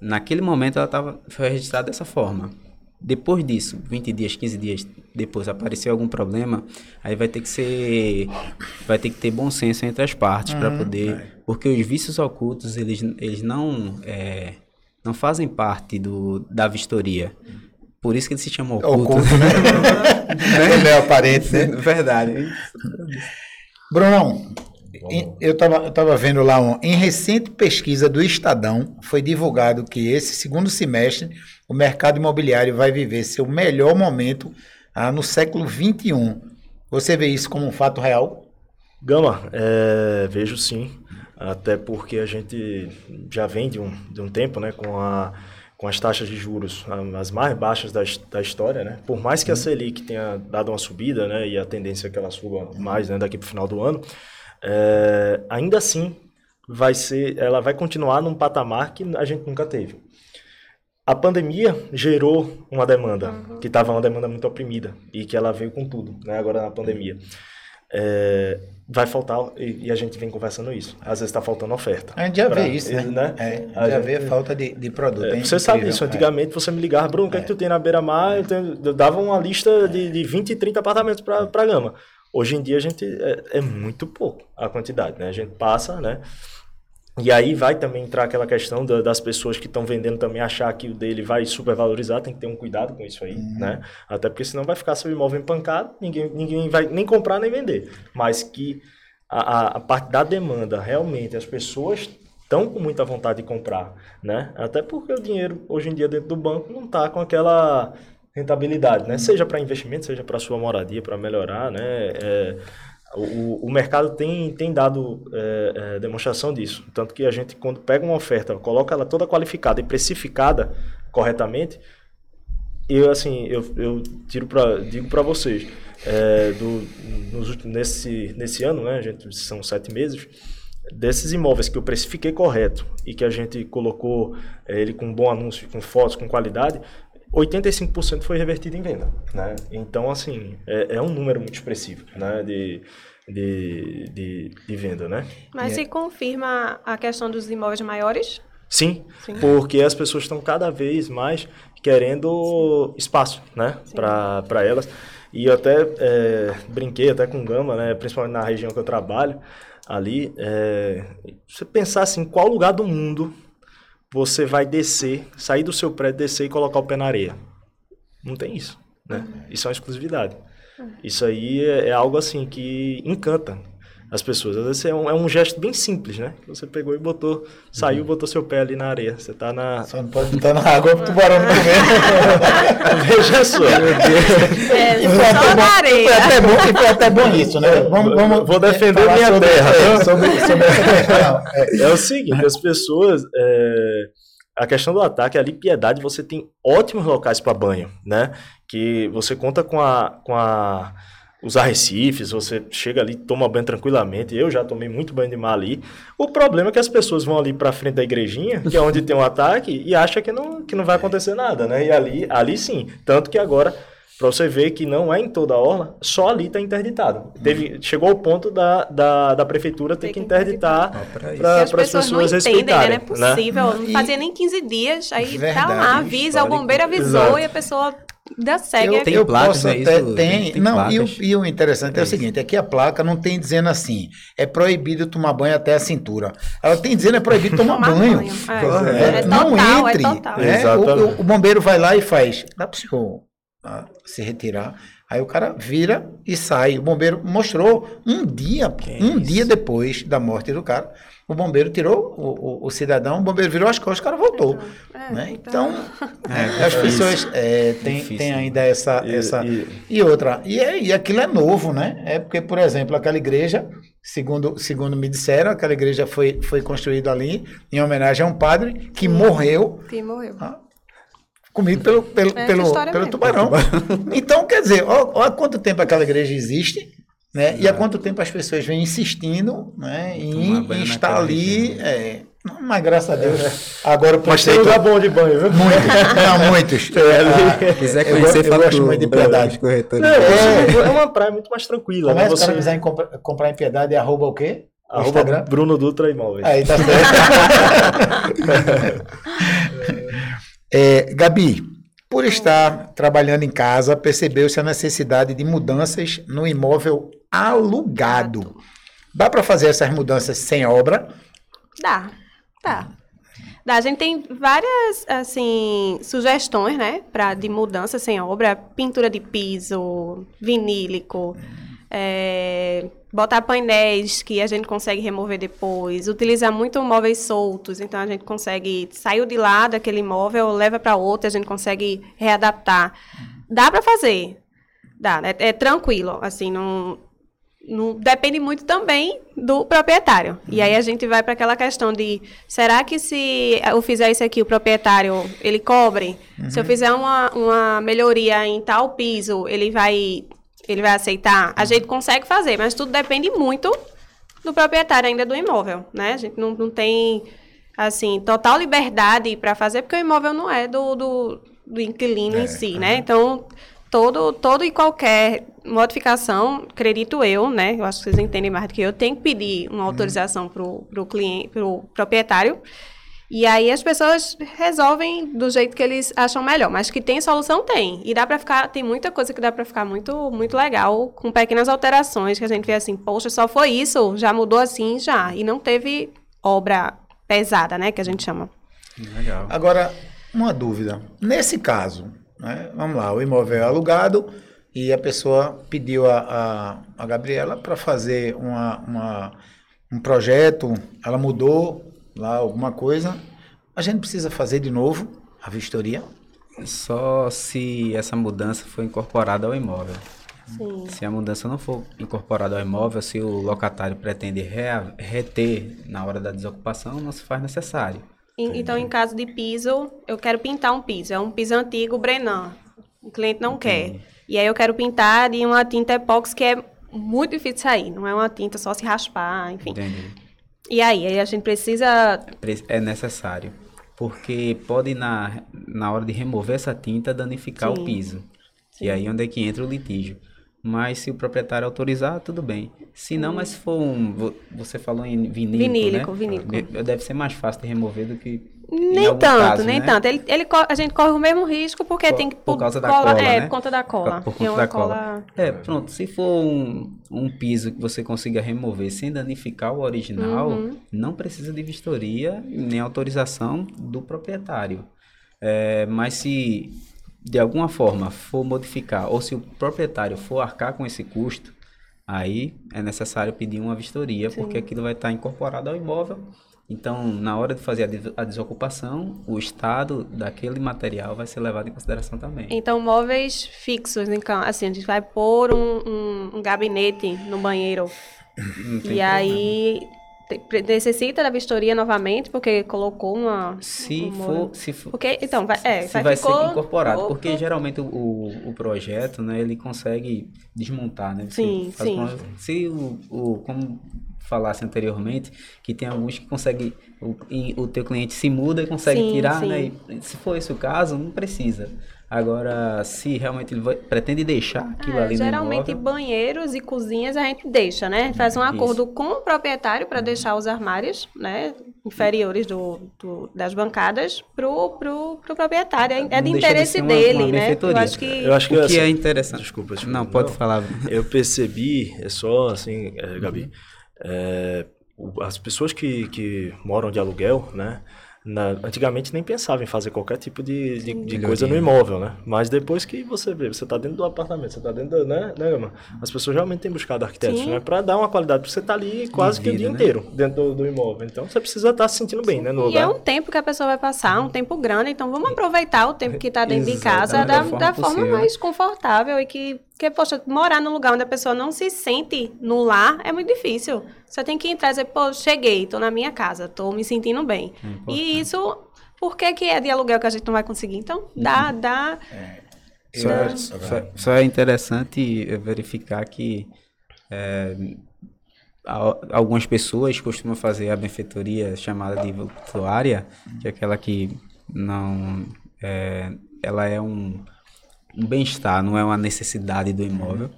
naquele momento ela tava, foi registrada dessa forma. Depois disso, 20 dias, 15 dias depois, apareceu algum problema, aí vai ter que ser. Vai ter que ter bom senso entre as partes para poder. Porque os vícios ocultos, eles, eles não, é, não fazem parte do, da vistoria. Por isso que eles se chamam ocultos. Oculto, [laughs] né? Ele é aparente, né? Verdade. Brunão, eu estava eu tava vendo lá, um, em recente pesquisa do Estadão, foi divulgado que esse segundo semestre o mercado imobiliário vai viver seu melhor momento ah, no século XXI. Você vê isso como um fato real? Gama, é, vejo sim, até porque a gente já vem de um, de um tempo né, com, a, com as taxas de juros ah, as mais baixas da, da história. Né? Por mais que a Selic tenha dado uma subida né, e a tendência é que ela suba mais né, daqui para o final do ano, é, ainda assim vai ser, ela vai continuar num patamar que a gente nunca teve. A pandemia gerou uma demanda, que estava uma demanda muito oprimida, e que ela veio com tudo, né, agora na pandemia. É, vai faltar, e, e a gente vem conversando isso, às vezes está faltando oferta. A gente já Pra- vê isso, né? É, A já gente- vê a falta de, de produto. é, é você sabe isso, é. antigamente você me ligava, Bruno, o que é que tu tem na beira-mar? Eu, eu dava uma lista de, de 20, 30 apartamentos para a Gama. Hoje em dia a gente é, é muito pouco a quantidade, né? A gente passa, né? E aí vai também entrar aquela questão da- das pessoas que estão vendendo também achar que o dele vai supervalorizar, tem que ter um cuidado com isso aí, né? Até porque senão vai ficar seu imóvel empancado, ninguém, ninguém vai nem comprar nem vender. Mas que a, a, a parte da demanda, realmente, as pessoas estão com muita vontade de comprar, né? Até porque o dinheiro hoje em dia dentro do banco não está com aquela rentabilidade, né? Seja para investimento, seja para sua moradia, para melhorar, né? É, o, o mercado tem, tem dado é, é, demonstração disso. Tanto que a gente, quando pega uma oferta, coloca ela toda qualificada e precificada corretamente, eu, assim, eu, eu tiro pra, digo para vocês, é, do, nos nesse, nesse ano, né, a gente, são sete meses, desses imóveis que eu precifiquei correto e que a gente colocou é, ele com bom anúncio, com fotos, com qualidade, 85% foi revertido em venda, né? Então, assim, é, é um número muito expressivo, né, de, de, de, de venda, né? Mas se confirma a questão dos imóveis maiores? Sim, Sim, porque as pessoas estão cada vez mais querendo espaço, né, para elas. E eu até é, brinquei até com Gama, né, principalmente na região que eu trabalho, ali, é, você pensar assim, qual lugar do mundo você vai descer, sair do seu prédio, descer e colocar o pé na areia? Não tem isso, né? Isso é uma exclusividade. Isso aí é, é algo assim que encanta as pessoas. Às vezes é um, é um gesto bem simples, né? Que você pegou e botou, saiu, uhum. botou seu pé ali na areia. Você tá na. Só não pode botar na água pro tubarão não comer. [laughs] Veja só. É, e foi até bom, na areia. Foi até bom, foi até bom isso, né? Vamos, vamos Vou defender minha sobre, terra. É, sobre, sobre é. é o seguinte, as pessoas. É, a questão do ataque, ali, piedade, você tem ótimos locais para banho, né? Que você conta com a. Com a os arrecifes, você chega ali, toma banho tranquilamente. Eu já tomei muito banho de mar ali. O problema é que as pessoas vão ali para frente da igrejinha, que é onde tem um ataque, e acham que não, que não vai acontecer nada, né? E ali, ali sim. Tanto que agora, para você ver que não é em toda a orla, só ali está interditado. Teve, chegou ao ponto da, da, da prefeitura ter que interditar para as pessoas, pessoas não entendem, né? respeitarem. Não é possível, né? não fazia nem 15 dias, aí Verdade, tá lá, avisa, o bombeiro avisou Exato. e a pessoa da SEG. Eu, tem eu placas, posso é até, isso? Tem, tem não, e o, e o, interessante é, é o seguinte, é que a placa não tem dizendo assim, é proibido tomar banho até a cintura. Ela tem dizendo é proibido [laughs] tomar, tomar banho. banho. É. É, não total, entre. Né? O, o, bombeiro vai lá e faz, dá para o senhor ah, se retirar. Aí o cara vira e sai. O bombeiro mostrou um dia, que um isso? dia depois da morte do cara o bombeiro tirou o, o, o, cidadão, o bombeiro virou as costas, o cara voltou. É, né? Então, [laughs] é, as pessoas é, têm, têm ainda essa. E, essa e, e outra. E, é, e aquilo é novo, né? É porque, por exemplo, aquela igreja, segundo, segundo me disseram, aquela igreja foi, foi construída ali em homenagem a um padre que Sim. morreu. Que morreu. Ah, comido pelo, pelo, é pelo, pelo tubarão. então, quer dizer, olha quanto tempo aquela igreja existe né? E há quanto tempo as pessoas vêm insistindo né, em, em estar ali. É, mas graças a Deus, é. agora o. Mas tem lugar bom de banho, viu? Muitos, não, muitos. [laughs] É, ah, quiser conhecer, eu, eu muito de Piedade. Não, é, é uma praia muito mais tranquila. Mas né? se você quiser comprar, comprar em Piedade, é arroba o quê? Arroba Instagram? Bruno Dutra Imóveis. Aí, tá certo. [laughs] [laughs] é, Gabi, por estar trabalhando em casa, percebeu-se a necessidade de mudanças no imóvel alugado. Dá para fazer essas mudanças sem obra? Dá, dá. Dá. A gente tem várias, assim, sugestões, né, para de mudança sem obra, pintura de piso, vinílico, é, botar painéis que a gente consegue remover depois, utilizar muito móveis soltos, então a gente consegue saiu de lá daquele imóvel, leva para outro, a gente consegue readaptar. Dá para fazer, dá, é, é, tranquilo, assim, não, não depende muito também do proprietário. E aí a gente vai para aquela questão de será que se eu fizer isso aqui o proprietário ele cobre? Uhum. Se eu fizer uma, uma melhoria em tal piso, ele vai ele vai aceitar, a gente consegue fazer, mas tudo depende muito do proprietário ainda do imóvel, né? A gente não, não tem, assim, total liberdade para fazer, porque o imóvel não é do, do, do inquilino é, em si, é. né? Então, todo, todo e qualquer modificação, acredito eu, né? Eu acho que vocês entendem mais do que eu, tem que pedir uma autorização para o cliente, para o proprietário, e aí as pessoas resolvem do jeito que eles acham melhor, mas que tem solução tem. E dá para ficar, tem muita coisa que dá para ficar muito muito legal com pequenas alterações que a gente vê assim, poxa, só foi isso, já mudou assim já e não teve obra pesada, né, que a gente chama. Legal. Agora, uma dúvida. Nesse caso, né, vamos lá, o imóvel é alugado e a pessoa pediu a, a, a Gabriela para fazer uma, uma, um projeto, ela mudou lá alguma coisa, a gente precisa fazer de novo a vistoria? Só se essa mudança for incorporada ao imóvel. Sim. Se a mudança não for incorporada ao imóvel, se o locatário pretende reter na hora da desocupação, não se faz necessário. Então, em caso de piso, eu quero pintar um piso. É um piso antigo, Brenan. O cliente não Entendi. quer. E aí eu quero pintar de uma tinta epóxi que é muito difícil de sair. Não é uma tinta só se raspar, enfim. Entendi. E aí, aí a gente precisa. É necessário. Porque pode, na, na hora de remover essa tinta, danificar Sim. o piso. Sim. E aí é onde é que entra o litígio. Mas se o proprietário autorizar, tudo bem. Se não, hum. mas se for um. Você falou em vinílico. Vinílico, né? vinílico. Deve ser mais fácil de remover do que Nem tanto, caso, nem né? tanto. Ele, ele, a gente corre o mesmo risco porque por, tem que. Por causa da cola. cola é, né? por conta da cola. Por, conta da cola. cola. É, pronto. Se for um, um piso que você consiga remover sem danificar o original, uhum. não precisa de vistoria nem autorização do proprietário. É, mas se de alguma forma for modificar, ou se o proprietário for arcar com esse custo, aí é necessário pedir uma vistoria, Sim. porque aquilo vai estar incorporado ao imóvel então, na hora de fazer a desocupação, o estado daquele material vai ser levado em consideração também. Então, móveis fixos, então, assim, a gente vai pôr um, um, um gabinete no banheiro. e aí necessita da vistoria novamente porque colocou uma se for se for porque então vai é se vai, vai ser incorporado porque geralmente o, o projeto né ele consegue desmontar né? Você sim sim. se o, o como falasse anteriormente, que tem alguns que conseguem, o, o teu cliente se muda e consegue sim, tirar, sim. né? E, se for esse o caso, não precisa. Agora, se realmente ele vai, pretende deixar aquilo é, ali Geralmente no banheiros e cozinhas a gente deixa, né? Faz um acordo Isso. com o proprietário para deixar os armários, né? Inferiores do, do das bancadas pro, pro, pro proprietário. É, é de interesse de dele, uma né? Eu acho que, eu acho que o que assim, é interessante. Desculpa, desculpa. Não, pode não, falar. Eu percebi, é só assim, é, Gabi. Uhum é, as pessoas que, que moram de aluguel, né? Na, antigamente nem pensava em fazer qualquer tipo de, de, de coisa no imóvel, né? Mas depois que você vê, você está dentro do apartamento, você está dentro, do, né, né, Gama? As pessoas realmente têm buscado arquitetos, Sim. né? Para dar uma qualidade, porque você está ali quase vida, que o dia né? inteiro dentro do, do, imóvel. Então você precisa estar tá se sentindo bem, Sim. né? No lugar. E é um tempo que a pessoa vai passar, um tempo grande, então vamos aproveitar o tempo que está dentro de casa da, da, forma, da forma mais confortável e que porque, poxa, morar num lugar onde a pessoa não se sente no lar é muito difícil. Você tem que entrar e dizer, pô, cheguei, tô na minha casa, tô me sentindo bem. É e isso, por que, que é de aluguel que a gente não vai conseguir? Então, dá, uhum. dá. É. Só, é, só, só, é interessante verificar que é, algumas pessoas costumam fazer a benfeitoria chamada de voluntária, que é aquela que não. É, ela é um um bem-estar, não é uma necessidade do imóvel.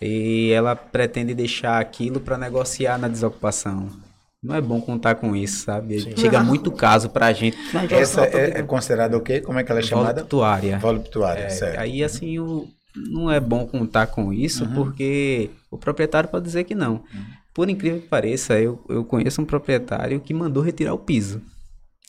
E ela pretende deixar aquilo para negociar na desocupação. Não é bom contar com isso, sabe? Sim. Chega muito caso pra gente. Essa é, é considerada o quê? Como é que ela é chamada? Voluptuária. Voluptuária, é, certo. Aí, assim, o, não é bom contar com isso, uhum. porque o proprietário pode dizer que não. Uhum. Por incrível que pareça, eu, eu conheço um proprietário que mandou retirar o piso.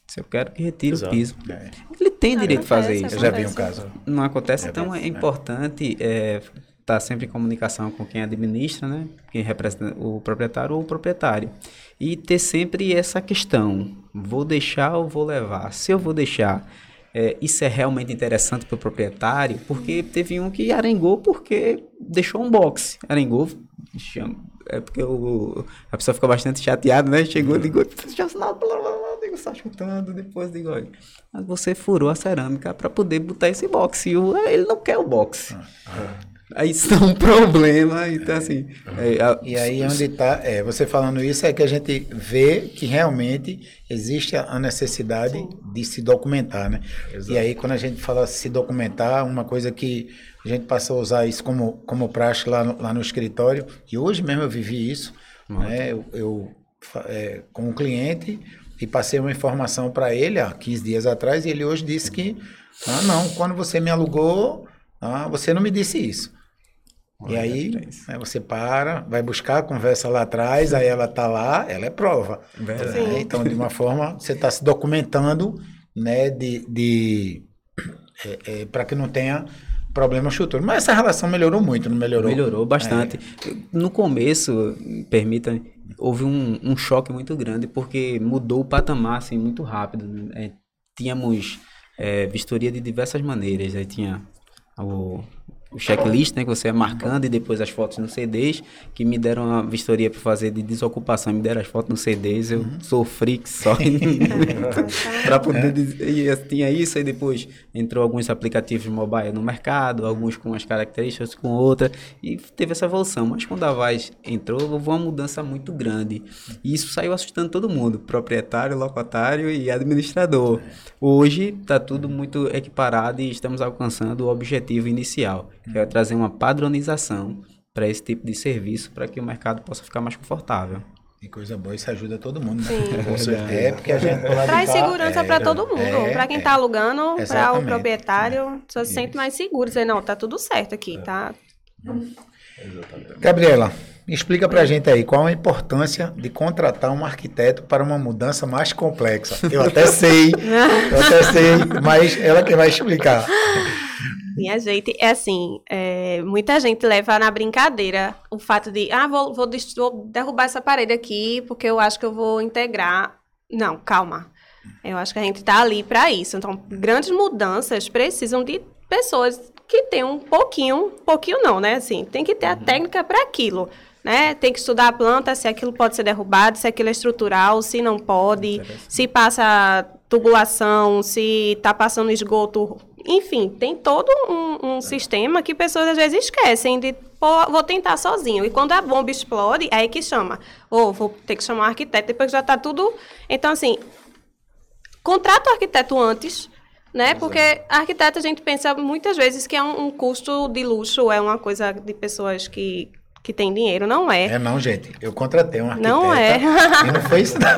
Se eu quero que retire Exato. o piso. É. Ele tem não, direito de fazer isso. Eu já vi um caso. Não acontece, é, então é, é importante estar é, tá sempre em comunicação com quem administra, né? Quem representa o proprietário ou o proprietário. E ter sempre essa questão: vou deixar ou vou levar? Se eu vou deixar, é, isso é realmente interessante para o proprietário, porque teve um que arengou porque deixou um box. Arengou, chama, é porque o, a pessoa fica bastante chateada, né? Chegou, ligou, já assinado, blá, blá, blá digo, só chutando, depois digo, olha, mas você furou a cerâmica para poder botar esse boxe. E ele não quer o boxe. Aí isso é um problema, então assim... É, a, e aí onde está, é, você falando isso é que a gente vê que realmente existe a necessidade Sim. de se documentar, né? Exato. E aí quando a gente fala se documentar, uma coisa que a gente passou a usar isso como, como praxe lá no, lá no escritório, e hoje mesmo eu vivi isso, né? Eu, eu é, com um cliente, e passei uma informação para ele há 15 dias atrás e ele hoje disse que, ah, não, quando você me alugou, ah, você não me disse isso. Olha, e aí, né, você para, vai buscar, conversa lá atrás, aí ela está lá, ela é prova. Né? Então, de uma forma, você está se documentando, né, de, de é, é, para que não tenha problema futuro. Mas essa relação melhorou muito, não melhorou? Melhorou bastante. É. No começo, permita houve um, um, choque muito grande porque mudou o patamar assim, muito rápido. Né? É, tínhamos é, vistoria de diversas maneiras. Aí tinha o, o checklist, né, que você é marcando e depois as fotos no CDs, que me deram a vistoria para fazer de desocupação, me deram as fotos no CDs, eu uhum. sofri que só [laughs] [laughs] para poder dizer, e tinha isso aí depois entrou alguns aplicativos mobile no mercado, alguns com umas características com outra e teve essa evolução, mas quando a Vaz entrou, houve uma mudança muito grande. E isso saiu assustando todo mundo, proprietário, locatário e administrador. Hoje está tudo muito equiparado e estamos alcançando o objetivo inicial que é trazer uma padronização para esse tipo de serviço para que o mercado possa ficar mais confortável. E coisa boa, isso ajuda todo mundo, né? Sim. Com certeza. É, porque a gente Traz cá, segurança é, para todo mundo. é, para quem é. está alugando, para o proprietário, você se sente mais seguro. Dizer, não, tá tudo certo aqui, tá? Exatamente. Gabriela, explica pra gente aí qual a importância de contratar um arquiteto para uma mudança mais complexa. Eu até sei, eu até sei, mas ela que vai explicar. Minha gente, é assim, é, muita gente leva na brincadeira o fato de, ah, vou, vou, vou derrubar essa parede aqui porque eu acho que eu vou integrar. Não, calma. Eu acho que a gente está ali para isso. Então, grandes mudanças precisam de pessoas que tenham um pouquinho, pouquinho não, né? Assim, tem que ter a técnica para aquilo. Né? Tem que estudar a planta, se aquilo pode ser derrubado, se aquilo é estrutural, se não pode, se passa tubulação, se está passando esgoto. Enfim, tem todo um, um sistema que pessoas às vezes esquecem de, pô, vou tentar sozinho. E quando a bomba explode, é aí que chama. Ou vou ter que chamar um arquiteto, depois já está tudo. Então, assim, contrata o arquiteto antes, né? Porque arquiteto a gente pensa muitas vezes que é um, um custo de luxo, é uma coisa de pessoas que, que têm dinheiro. Não é. É não, gente. Eu contratei um arquiteto. Não é. [laughs] E não foi isso não.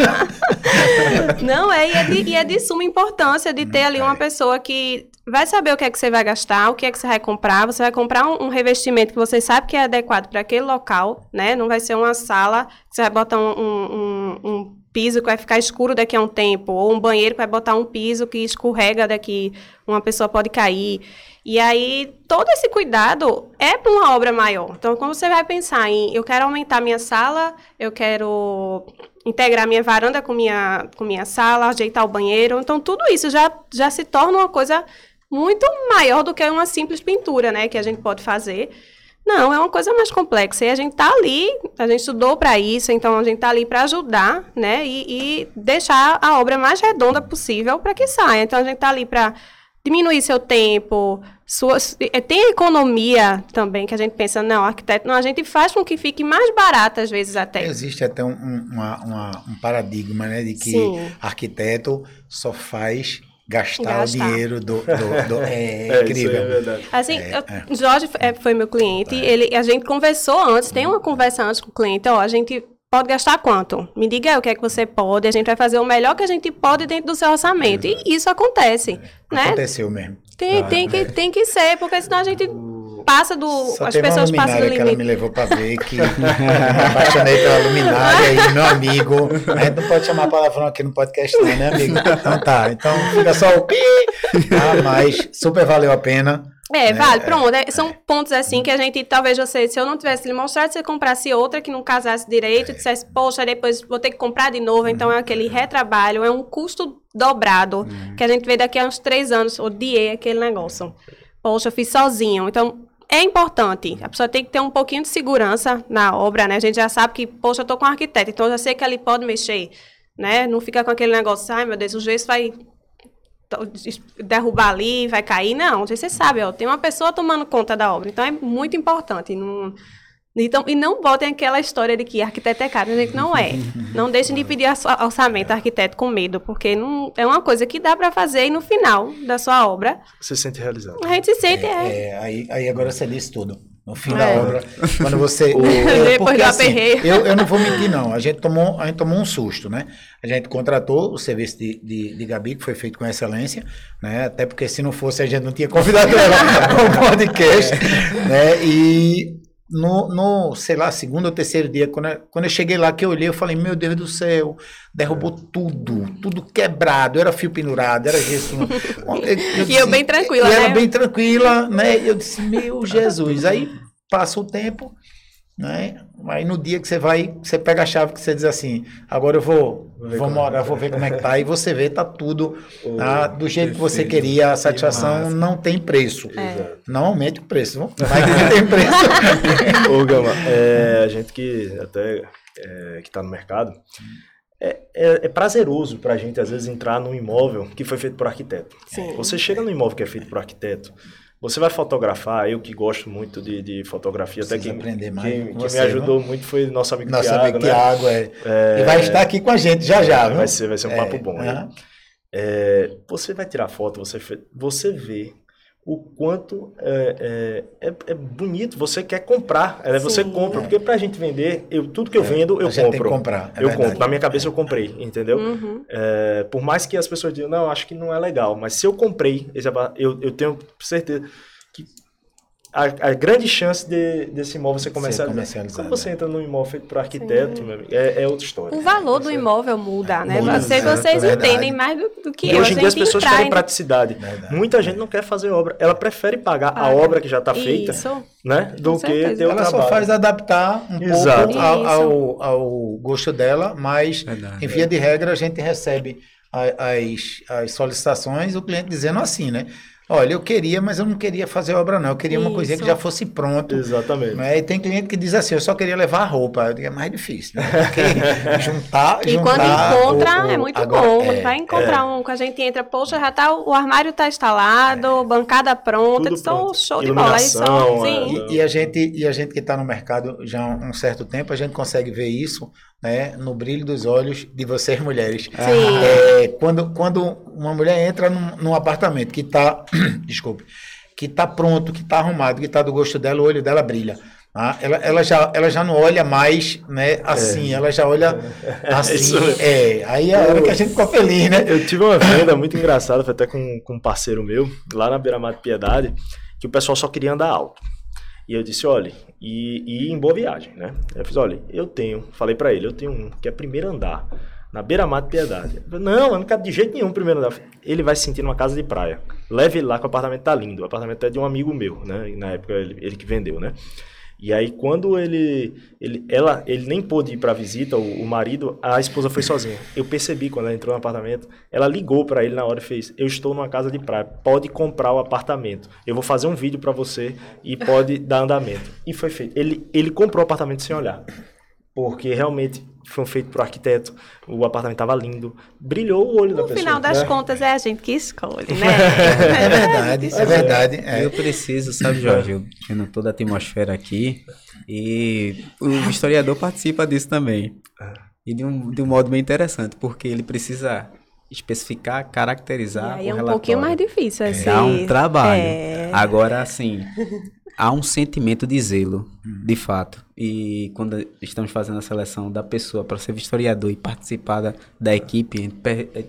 [laughs] Não é, e é, de, e é de suma importância de ter ali uma é. pessoa que vai saber o que é que você vai gastar, o que é que você vai comprar. Você vai comprar um, um revestimento que você sabe que é adequado para aquele local, né? Não vai ser uma sala que você vai botar um, um- um- piso que vai ficar escuro daqui a um tempo, ou um banheiro que vai botar um piso que escorrega daqui, uma pessoa pode cair. E aí, todo esse cuidado é para uma obra maior. Então, quando você vai pensar em eu quero aumentar minha sala, eu quero integrar minha varanda com minha, com minha sala, ajeitar o banheiro. Então, tudo isso já, já se torna uma coisa muito maior do que uma simples pintura, né? Que a gente pode fazer. Não, é uma coisa mais complexa. E a gente tá ali, a gente estudou para isso, então a gente tá ali para ajudar, né? E, e deixar a obra mais redonda possível para que saia. Então a gente tá ali para diminuir seu tempo, sua, eh, tem economia também, que a gente pensa, não, arquiteto, não, a gente faz com que fique mais barato às vezes até. Existe até um, um- uma- uma- um paradigma, né? De que Sim. arquiteto só faz gastar, Gastar. o dinheiro do... do- do- [laughs] é, É, incrível. Isso aí é verdade. Assim, É, eu- Jorge é, foi meu cliente, ele, a gente conversou antes, tem uma conversa antes com o cliente, ó, a gente pode gastar quanto? Me diga aí o que é que você pode, a gente vai fazer o melhor que a gente pode dentro do seu orçamento. E isso acontece, né? Aconteceu mesmo. Tem, tem, que, tem que ser, porque senão a gente passa do... Só as pessoas passam do luminária que ela me limite. levou pra ver, que [laughs] me apaixonei pela luminária e meu amigo. A gente não pode chamar palavrão aqui no podcast, não, né, amigo? Então tá, então fica só o pi. Ah, mas super valeu a pena. É, vale, pronto. é, são pontos assim que a gente, talvez você, se eu não tivesse lhe mostrado, você comprasse outra que não casasse direito, e dissesse, poxa, depois vou ter que comprar de novo. Então é aquele retrabalho, é um custo dobrado, que a gente vê daqui a uns três anos, odiei aquele negócio. Poxa, eu fiz sozinho. Então, é importante. A pessoa tem que ter um pouquinho de segurança na obra, né? A gente já sabe que, poxa, eu tô com um arquiteto, então eu já sei que ele pode mexer, né? Não fica com aquele negócio, ai meu Deus, o gesso vai derrubar ali, vai cair. Não, você sabe, ó, tem uma pessoa tomando conta da obra. Então é muito importante. Não, então, e não botem aquela história de que arquiteto é caro, gente, não é. [laughs] Não deixem de pedir orça- orçamento a arquiteto com medo, porque não, é uma coisa que dá para fazer e no final da sua obra Você se sente realizado. a gente se sente. É, É, aí, aí agora você disse tudo. No fim É. da obra, quando você. [laughs] Depois porque, do assim, aperreio. eu, eu não vou mentir, não. A gente, tomou, a gente tomou um susto, né? A gente contratou o serviço de, de, de Gabi, que foi feito com excelência, né? Até porque se não fosse, a gente não tinha convidado ela [laughs] para o podcast. Né? E no, no, sei lá, segundo ou terceiro dia, quando eu, quando eu cheguei lá, que eu olhei, eu falei, meu Deus do céu, derrubou tudo, tudo quebrado, era fio pendurado, era gesso. no- [laughs] Eu, E eu bem tranquila, e ela né? bem tranquila, né? E eu disse, meu Jesus. Aí passa o tempo, né? Aí no dia que você vai, você pega a chave que você diz assim, agora eu vou, ver vou como é. morar, vou ver como é que tá. E você vê, tá tudo [laughs] Oh, tá, do jeito que você queria, a satisfação não tem preço. É. Não aumente o preço, viu? mas não tem preço. [laughs] Ô, Gama, é, a gente que até é, que está no mercado, é, é, é prazeroso para a gente, às vezes, entrar num imóvel que foi feito por arquiteto. Sim. Você chega num imóvel que é feito por arquiteto, você vai fotografar, eu que gosto muito de, de fotografia, até Preciso quem, aprender mais quem, quem você, me ajudou muito foi nosso amigo Nosso Tiago, amigo né? Tiago, é. É, E vai estar aqui com a gente já já, viu? vai ser, vai ser um É, papo bom. né? aham. É, você vai tirar foto, você, você vê o quanto é, é, é, é bonito, você quer comprar, é, você Sim. compra, porque pra gente vender, eu, tudo que eu vendo, eu a compro. comprar, é eu verdade. compro, na minha cabeça eu comprei, entendeu? Uhum. É, por mais que as pessoas digam, não, acho que não é legal, mas se eu comprei, eu, eu tenho certeza que a, a grande chance de, desse imóvel ser comercializado. comercializado, Quando você é. entra num imóvel feito por arquiteto, meu amigo, é, é outra história. O valor do imóvel muda, né? Muda, Vocês, é vocês verdade. entendem mais do, do que E eu. hoje em A dia as pessoas querem em- praticidade. Verdade. Muita gente não quer fazer obra. Ela prefere pagar a Paga. obra que já está feita, Isso. né? Do Com que certeza. ter o Ela trabalho. só faz adaptar um Exato. pouco ao, ao, ao gosto dela, mas Verdade. em via de regra a gente recebe a- as, as solicitações, o cliente dizendo assim, né? Olha, eu queria, mas eu não queria fazer obra, não. Eu queria uma coisinha que Isso. já fosse pronto. Exatamente. Né? E tem cliente que diz assim, eu só queria levar a roupa. Eu digo, é mais difícil, né? Porque [laughs] juntar, E juntar quando encontra, o- o- é muito agora, bom. é, Quando vai encontrar um, que a gente entra, poxa, já tá, o armário tá instalado, bancada pronta, Tudo são pronto. show de bola. Iluminação, sim. é. E, e a gente, e a gente que está no mercado já há um certo tempo, a gente consegue ver isso né, no brilho dos olhos de vocês [laughs] mulheres. É, quando, quando uma mulher entra num, num apartamento que está, [clears throat] desculpe, que está pronto, que está arrumado, que está do gosto dela, o olho dela brilha. tá? Ela, ela, já, ela já não olha mais né, assim, ela já olha [laughs] assim. É, aí é a hora que a gente ficou feliz, né? Eu tive uma venda muito engraçada, foi até com, com um parceiro meu, lá na Beira Mar de Piedade, que o pessoal só queria andar alto. E eu disse, olha, e, e em boa viagem, né? Eu fiz, olha, eu tenho, falei pra ele, eu tenho um que é primeiro andar, na Beira Mar de Piedade. Falou, não, eu não quero de jeito nenhum primeiro andar. Ele vai se sentir numa casa de praia. Leve ele lá que o apartamento tá lindo. O apartamento é de um amigo meu, né? E na época ele, ele que vendeu, né? E aí, quando ele, ele, ela, ele nem pôde ir para visita, o, o marido, a esposa foi sozinha. Eu percebi quando ela entrou no apartamento, ela ligou para ele na hora e fez: Eu estou numa casa de praia, pode comprar o apartamento. Eu vou fazer um vídeo para você e pode dar andamento. E foi feito. Ele, ele comprou o apartamento sem olhar, porque realmente foi feito por arquiteto, o apartamento estava lindo, brilhou o olho da No pessoa. final das né? contas, é a gente que escolhe, [laughs] É né? verdade, é verdade. é. Eu preciso, sabe, Jorge, eu vendo toda a atmosfera aqui, e o historiador participa disso também. E de um, de um modo bem interessante, porque ele precisa especificar, E caracterizar aí o é um relatório. pouquinho mais difícil esse... Dá um trabalho. É. Agora, assim, há um sentimento de zelo, de fato. E quando estamos fazendo a seleção da pessoa para ser historiador e participar da, da equipe, a gente per- é,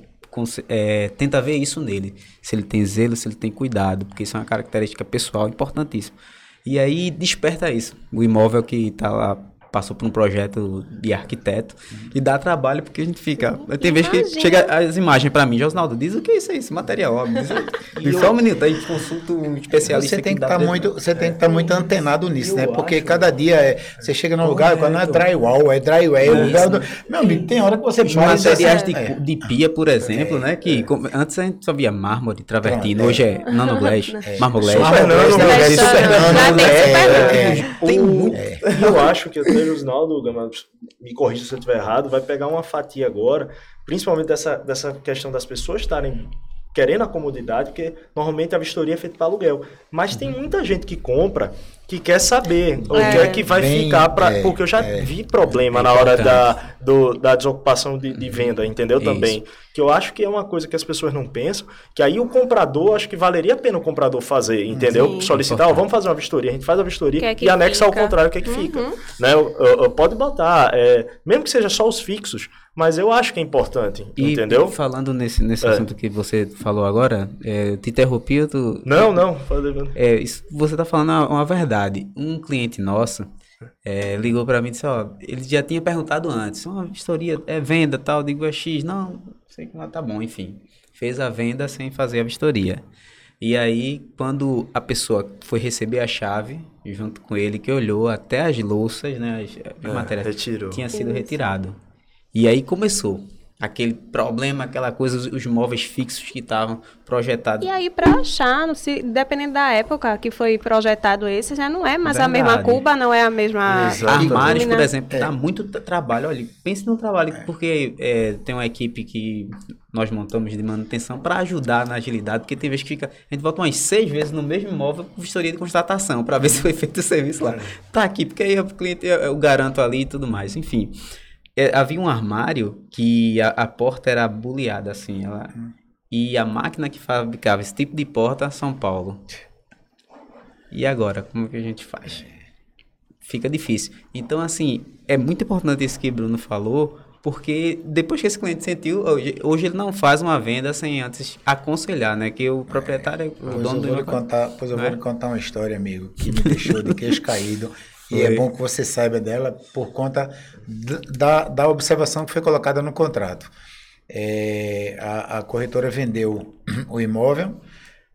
é, tenta ver isso nele. Se ele tem zelo, se ele tem cuidado, porque isso é uma característica pessoal importantíssima. E aí desperta isso. O imóvel que está lá passou por um projeto de arquiteto e dá trabalho porque a gente fica. Tem vezes que Imagina. chega as imagens para mim, Josnaldo, diz o que é isso aí, esse material, ó, diz aí. E só um minuto, aí consulta um especialista Você tem que estar pra- muito, você tem que estar muito antenado nisso, eu né? Porque acho- cada dia é, você chega num lugar, quando não é drywall, é drywall. Meu amigo, tem hora que você Os diz materiais de, é. de pia, por exemplo, né? Que como- antes a gente só via mármore, travertino, Pronto, hoje é nanoglass, é, nano, super nano, já tem é, super nano. é. Tem muito. Eu acho que até o Zinaldo, Gama, me corrija se eu estiver errado, vai pegar uma fatia agora, principalmente dessa, dessa questão das pessoas estarem querendo a comodidade, porque normalmente a vistoria é feita para aluguel. Mas tem muita gente que compra que quer saber o que é que vai Bem, ficar para. é, porque eu já é. vi problema É na hora da, do- da desocupação de, de venda, entendeu? Isso. Também. Que eu acho que é uma coisa que as pessoas não pensam, que aí o comprador, acho que valeria a pena o comprador fazer, entendeu? Sim. Solicitar, ó, vamos fazer uma vistoria, a gente faz a vistoria Que é que e anexa ao fica. Uhum. contrário o que é que fica. Né? Eu- eu- eu- pode botar, é, mesmo que seja só os fixos, mas eu acho que é importante, E entendeu? falando nesse, nesse É. assunto que você falou agora, é, eu te interrompi, eu tô- Não, não. É, isso, você tá falando uma, uma verdade. Um cliente nosso é, ligou pra mim e disse, ó, ele já tinha perguntado antes, uma vistoria, é venda tal, digo, é X, não, sei que mas tá bom, enfim. Fez a venda sem fazer a vistoria. E aí, quando a pessoa foi receber a chave, junto com ele, que olhou até as louças, né, as, as É, matérias, retirou. tinha sido retirado. E aí começou aquele problema, aquela coisa, os, os móveis fixos que estavam projetados. E aí, pra achar, não se, dependendo da época que foi projetado esse, já não é mais a mesma Verdade. cuba, não é a mesma. Exato. Armários, por lâmina. exemplo, dá muito tra- trabalho. Olha, pense num trabalho, porque é, tem uma equipe que nós montamos de manutenção para ajudar na agilidade, porque tem vezes que fica. A gente volta umas seis vezes no mesmo imóvel com vistoria de constatação, para ver [laughs] se foi feito o serviço lá. Tá aqui, porque aí o cliente eu, eu garanto ali e tudo mais. Enfim. É, havia um armário que a, a porta era buleada, assim, ela. e a máquina que fabricava esse tipo de porta, São Paulo. E agora, como que a gente faz? Fica difícil. Então, assim, é muito importante isso que o Bruno falou, porque depois que esse cliente sentiu, hoje, hoje ele não faz uma venda sem antes aconselhar, né? Que o proprietário, é, o dono eu do contar, pois eu vou lhe contar uma história, amigo, que me deixou de queixo [laughs] caído. E é Foi. bom que você saiba dela por conta da, da observação que foi colocada no contrato. É, a, a corretora vendeu o imóvel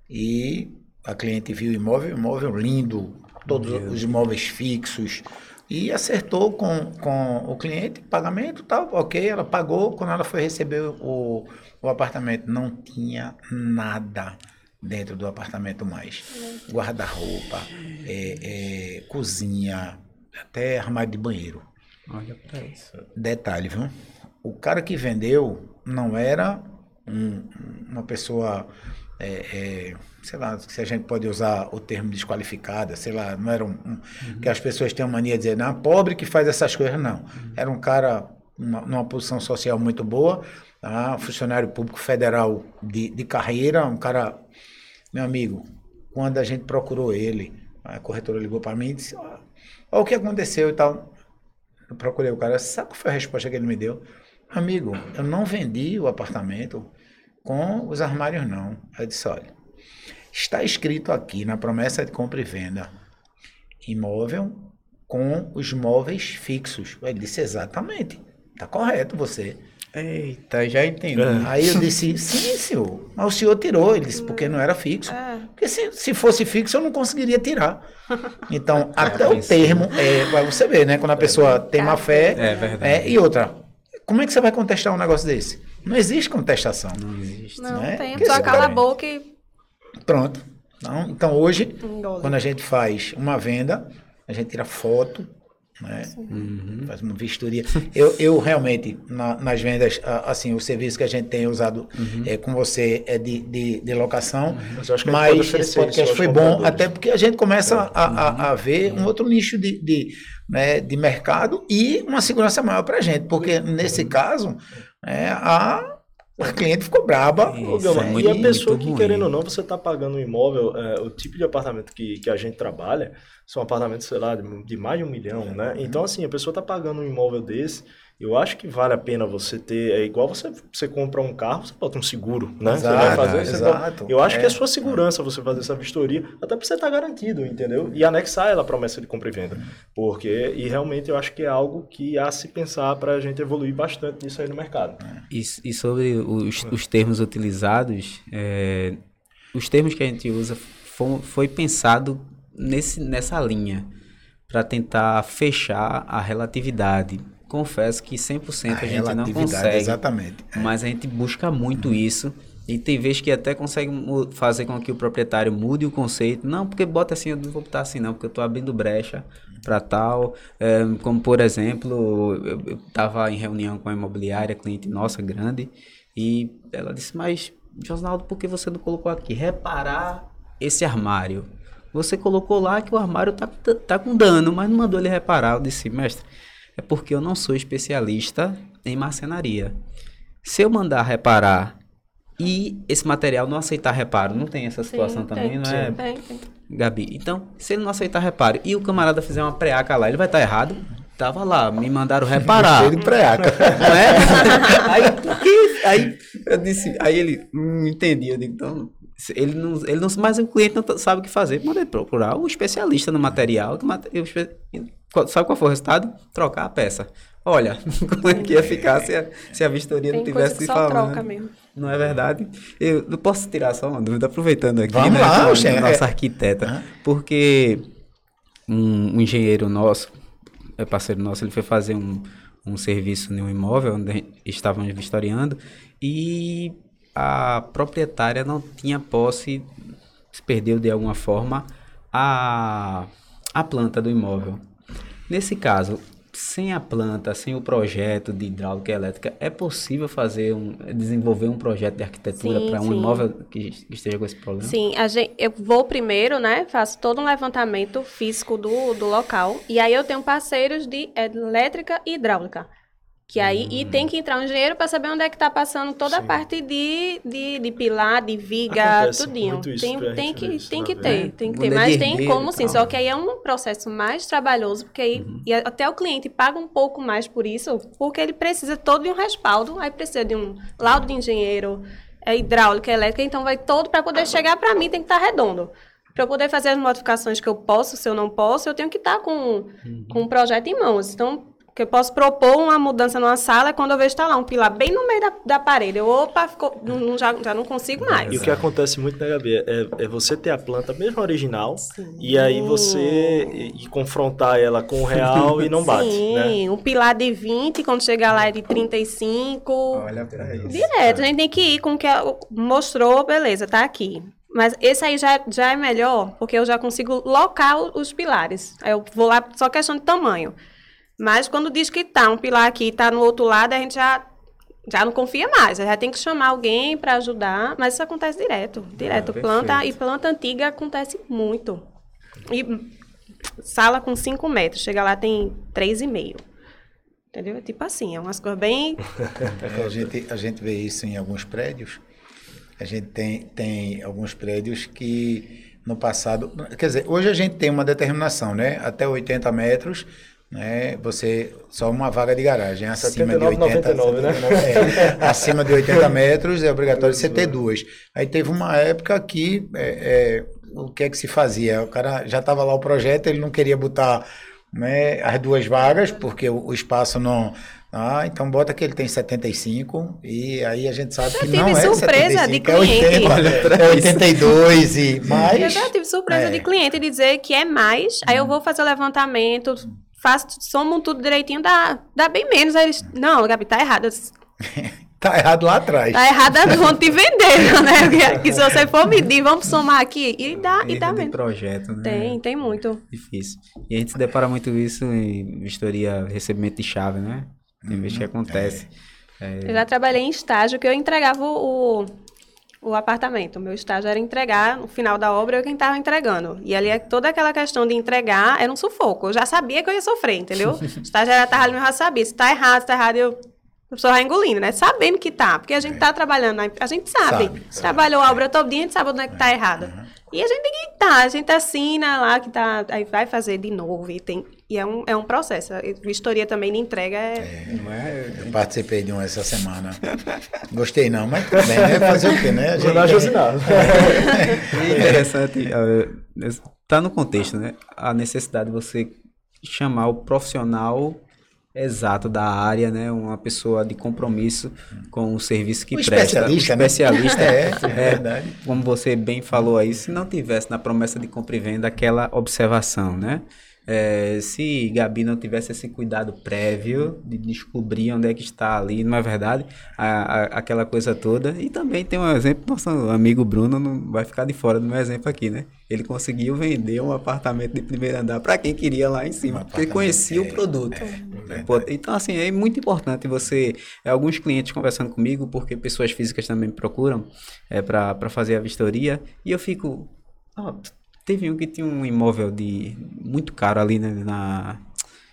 e a cliente viu o imóvel, imóvel lindo, todos os imóveis fixos, e acertou com, com o cliente, pagamento tal, ok, ela pagou, quando ela foi receber o, o apartamento, não tinha nada dentro do apartamento mais. Guarda-roupa, é, é, cozinha, até armário de banheiro. Olha pra isso. Detalhe, viu? O cara que vendeu não era um- uma pessoa, é, é, sei lá, se a gente pode usar o termo desqualificada, sei lá, não era um, um- que as pessoas têm a mania de dizer, não, pobre que faz essas coisas, não. Era um cara numa, numa posição social muito boa, tá? funcionário público federal de, de carreira, um cara, meu amigo, quando a gente procurou ele, a corretora ligou para mim e disse, ó, o que aconteceu e tal. Eu procurei o cara, sabe qual foi a resposta que ele me deu? Amigo, eu não vendi o apartamento com os armários, não. Eu disse, olha, está escrito aqui na promessa de compra e venda, imóvel com os móveis fixos. Ele disse, exatamente, está correto você. Eita, já entendi. Aí eu disse, sim, senhor, mas o senhor tirou. Ele disse, porque não era fixo. É. Porque se, se fosse fixo, eu não conseguiria tirar. [laughs] Então, até o termo, é, pra você ver, né? Quando a pessoa tem má fé. É verdade. é, e outra, como é que você vai contestar um negócio desse? Não existe contestação. Não existe. Não, né? tem. Esse cala a boca e Pronto. Então, então hoje, engole. quando a gente faz uma venda, a gente tira foto, né? Uhum. Faz uma vistoria. Eu, eu realmente, na- nas vendas, assim, o serviço que a gente tem usado Uhum. é, com você é de, de, de locação, Mas pode mas oferecer esse podcast foi bom, até porque a gente começa É. a, a, a ver um outro nicho de, de, né, de mercado e uma segurança maior para a gente, porque nesse caso, é, a, a cliente ficou braba. Isso é e a pessoa que, ruim. querendo ou não, você está pagando um imóvel, é, o tipo de apartamento que, que a gente trabalha são apartamentos, sei lá, de, de mais de um milhão, né? Então, assim, a pessoa está pagando um imóvel desse, eu acho que vale a pena você ter, é igual você, você compra um carro, você bota um seguro, né? você vai Exato, fazer, você exato. bota- eu acho que É. é sua segurança você fazer essa vistoria, até para você estar garantido, entendeu? E anexar ela a promessa de compra e venda, porque, e realmente eu acho que é algo que há a se pensar para a gente evoluir bastante nisso aí no mercado. E, e sobre os, os termos utilizados, é, os termos que a gente usa foi, foi pensado nesse, nessa linha para tentar fechar a relatividade. Confesso que 100% a, gente não consegue, Exatamente. mas a gente busca muito isso. E tem vezes que até consegue fazer com que o proprietário mude o conceito. Não, porque bota assim, eu não vou botar assim não, porque eu estou abrindo brecha para tal. É, como, por exemplo, eu estava em reunião com a imobiliária, cliente nossa, grande, e ela disse, mas, Josnaldo, por que você não colocou aqui? Reparar esse armário. Você colocou lá que o armário tá, tá com dano, mas não mandou ele reparar. Eu disse, mestre, é porque eu não sou especialista em marcenaria. Se eu mandar reparar e esse material não aceitar reparo, não tem essa situação Sim, também, tem, não é, Tem, tem. Gabi? Então, se ele não aceitar reparo e o camarada fizer uma preaca lá, ele vai estar errado? Tava lá, me mandaram reparar. Cheio de preaca. Não é? [laughs] aí, por quê? aí eu disse, aí ele, hum, entendi, eu digo, então, ele não, ele não, mas o cliente não tá- sabe o que fazer, manda ele procurar o especialista no material, que sabe qual foi o resultado? Trocar a peça. Olha, [laughs] como é que ia ficar se a, se a vistoria não Tem coisa tivesse que só falando. troca mesmo. Não é verdade? Eu não posso tirar só uma dúvida, aproveitando aqui, Vamos né, lá, com é- nossa arquiteta, Aham. porque um, um engenheiro nosso, é parceiro nosso, ele foi fazer um, um serviço em um imóvel onde estávamos vistoriando e a proprietária não tinha posse, se perdeu de alguma forma a, a planta do imóvel. Nesse caso, sem a planta, sem o projeto de hidráulica e elétrica, é possível fazer um, desenvolver um projeto de arquitetura para um sim. imóvel que, que esteja com esse problema? Sim, a gente, eu vou primeiro, né? Faço todo um levantamento físico do, do local. E aí eu tenho parceiros de elétrica e hidráulica. Que aí, e tem que entrar um engenheiro para saber onde é que está passando toda a parte de, de, de pilar, de viga, Acontece tudinho. muito isso Tem, tem que, isso tem que ter, tem que ter. Mas de tem como sim, só que aí é um processo mais trabalhoso, porque aí e até o cliente paga um pouco mais por isso, porque ele precisa todo de um respaldo, aí precisa de um laudo de engenheiro, é hidráulica, elétrica, então vai todo para poder chegar para mim tem que estar redondo. Para eu poder fazer as modificações que eu posso, se eu não posso, eu tenho que estar com, com um projeto em mãos. Então, que eu posso propor uma mudança numa sala é quando eu vejo estar lá um pilar bem no meio da, da parede. Eu, opa, ficou, não, já, já não consigo mais. E o que acontece muito, né, Gabi, é, é você ter a planta mesmo original e aí você e, e confrontar ela com o real e não bate, né? Sim, um pilar de 20, quando chegar lá é de 35. Olha pra isso. Direto, a gente tem que ir com o que a- mostrou, beleza, tá aqui. Mas esse aí já, já é melhor, porque eu já consigo locar os pilares. Aí eu vou lá, só questão de tamanho. Mas quando diz que tá um pilar aqui e tá no outro lado, a gente já, já não confia mais. Já tem que chamar alguém para ajudar, mas isso acontece direto. Direto. Ah, planta e planta antiga acontece muito. E sala com 5 metros, chega lá tem 3,5. Entendeu? É Tipo assim, é umas coisas bem. [laughs] A, gente, a gente vê isso em alguns prédios. A gente tem, tem alguns prédios que no passado. Quer dizer, hoje a gente tem uma determinação, né? Até 80 metros, né? Você. Só uma vaga de garagem. Acima 79, de 80 99, né? é, acima de 80 [laughs] metros é obrigatório você ter duas. Aí teve uma época que é, é, o que é que se fazia? O cara já estava lá o projeto, ele não queria botar né, as duas vagas, porque o, o espaço não. Ah, então bota que ele tem 75 e aí a gente sabe Já que não é surpresa 75, de é 80, cliente. Olha pra é 82 e Eu mais. já tive surpresa É. de cliente dizer que é mais, aí eu vou fazer o levantamento, faço, somo tudo direitinho, dá, dá bem menos. Aí eles, não, Gabi, tá errado. Disse, [laughs] Tá errado lá atrás. Tá errado é onde te venderam, né? [laughs] Que, que se você for medir, vamos somar aqui. E dá, e dá mesmo. projeto, né? Tem, tem muito. Difícil. E a gente se depara muito isso em vistoria, recebimento de chave, né? Tem vezes que acontece. É, Eu já trabalhei em estágio que eu entregava o, o, apartamento. O meu estágio era entregar, no final da obra, eu quem estava entregando. E ali, toda aquela questão de entregar era um sufoco. Eu já sabia que eu ia sofrer, entendeu? [laughs] O estagiário estava ali, eu já sabia. Se tá errado, se tá errado, eu... A pessoa vai engolindo, né? Sabendo que tá. Porque a gente tá trabalhando, a gente sabe. Sabe, sabe. Trabalhou a obra todo dia, a gente sabe onde é que tá errado. E a gente tem que tá, a gente assina lá que tá, aí vai fazer de novo e tem e é um, é um processo. A vistoria também de entrega é, não é? Eu participei de um essa semana. Gostei não, mas tudo bem, né? Fazer o quê, né? A Vou dar Josinado. [laughs] É interessante, está no contexto, né? A necessidade de você chamar o profissional exato da área, né? Uma pessoa de compromisso com o serviço que O presta. especialista, o né? especialista, [laughs] É, é verdade. Como você bem falou aí, se não tivesse na promessa de compra e venda aquela observação, né? É, se Gabi não tivesse esse cuidado prévio de descobrir onde é que está ali, não é verdade? A- a- aquela coisa toda. E também tem um exemplo, nosso amigo Bruno não vai ficar de fora do meu exemplo aqui, né? Ele conseguiu vender um apartamento de primeiro andar para quem queria lá em cima, Um porque conhecia é, o produto. verdade. Pô, Então, assim, é muito importante você. é, Alguns clientes conversando comigo, porque pessoas físicas também me procuram é, para fazer a vistoria, e eu fico. ó, teve um que tinha um imóvel de muito caro ali né, na,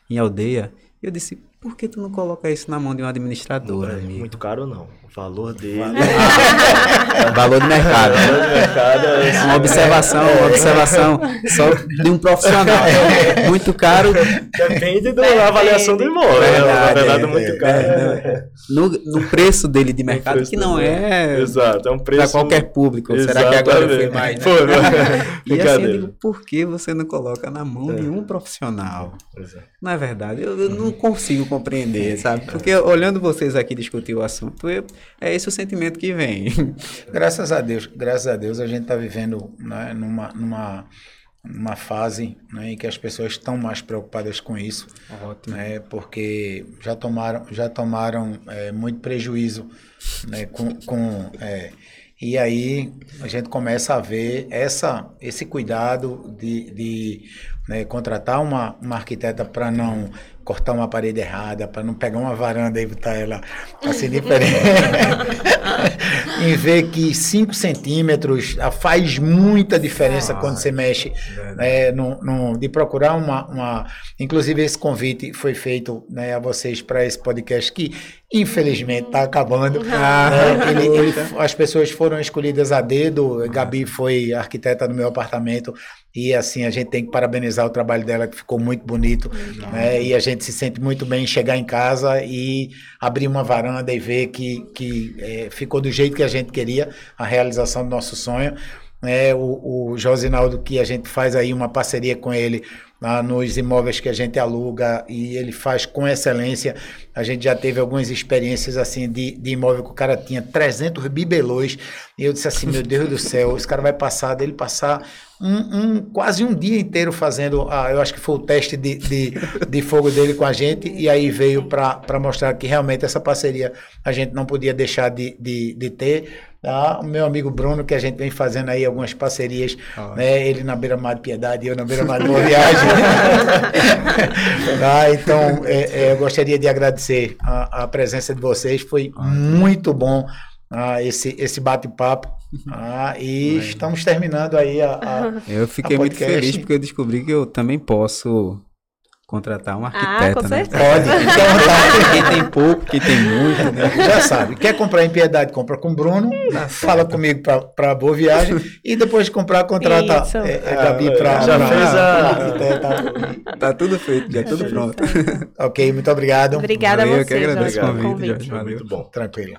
em aldeia. E eu disse, por que tu não coloca isso na mão de um administrador, É, amigo? muito caro não. Valor dele. [laughs] Valor de mercado. Valor do mercado é assim, Uma observação, uma observação só de um profissional. Muito caro. Depende da avaliação do imóvel. né? Verdade, Na verdade, é, muito é, caro. é, No, no preço dele de mercado, que não é Exato, é um preço. para qualquer público. Será que agora eu fui Exatamente. mais? Né? Foi, foi. [laughs] E assim, eu digo, por que você não coloca na mão de um profissional? Exato. Não é verdade? Eu, eu não consigo compreender, sabe? Porque olhando vocês aqui discutir o assunto, eu- é esse o sentimento que vem. [laughs] Graças a Deus, graças a Deus a gente está vivendo né, numa, numa, numa fase né, em que as pessoas estão mais preocupadas com isso, Ótimo. né, porque já tomaram, já tomaram é, muito prejuízo né, com, com é, e aí a gente começa a ver essa, esse cuidado de, de né, contratar uma, uma arquiteta para não cortar uma parede errada, para não pegar uma varanda e botar ela assim diferente. [laughs] em ver que 5 centímetros ah, faz muita diferença quando você mexe. Né, no, no, de procurar uma, uma. Inclusive, esse convite foi feito né, a vocês para esse podcast que, infelizmente, está acabando. Ah, [laughs] ele, ele, as pessoas foram escolhidas a dedo. Gabi foi arquiteta no meu apartamento. E assim, a gente tem que parabenizar o trabalho dela, que ficou muito bonito. Né? E a gente se sente muito bem em chegar em casa e abrir uma varanda e ver que, que é, ficou do jeito que a gente queria, a realização do nosso sonho. É, o, o Josinaldo, que a gente faz aí uma parceria com ele ah, nos imóveis que a gente aluga e ele faz com excelência. A gente já teve algumas experiências assim de, de imóvel que o cara tinha 300 bibelôs e eu disse assim, meu Deus do céu, esse cara vai passar dele passar um, um, quase um dia inteiro fazendo, ah, eu acho que foi o teste de, de, de fogo dele com a gente, e aí veio para mostrar que realmente essa parceria a gente não podia deixar de, de, de ter. Tá? O meu amigo Bruno, que a gente vem fazendo aí algumas parcerias, ah. né? ele na Beira-Mar de Piedade e eu na Beira-Mar de Boa Viagem. [laughs] [laughs] tá? Então, é, é, eu gostaria de agradecer a, a presença de vocês, foi ah, muito bom ah, esse, esse bate-papo. Ah, e estamos terminando aí a. a eu fiquei a muito feliz porque eu descobri que eu também posso contratar um arquiteto, ah, com né? Pode, quem tem [laughs] pouco, quem tem muito, né? Já sabe, quer comprar em Piedade, compra com o Bruno, tá fala comigo para boa viagem e depois de comprar, contrata é, é, Gabi para... Já pra, fez a... Arquiteta. Tá tudo feito, já tudo pronto. ok, muito obrigado. Obrigada Valeu, a você, eu que agradeço o convite, Jorge, Muito bom. Tranquilo.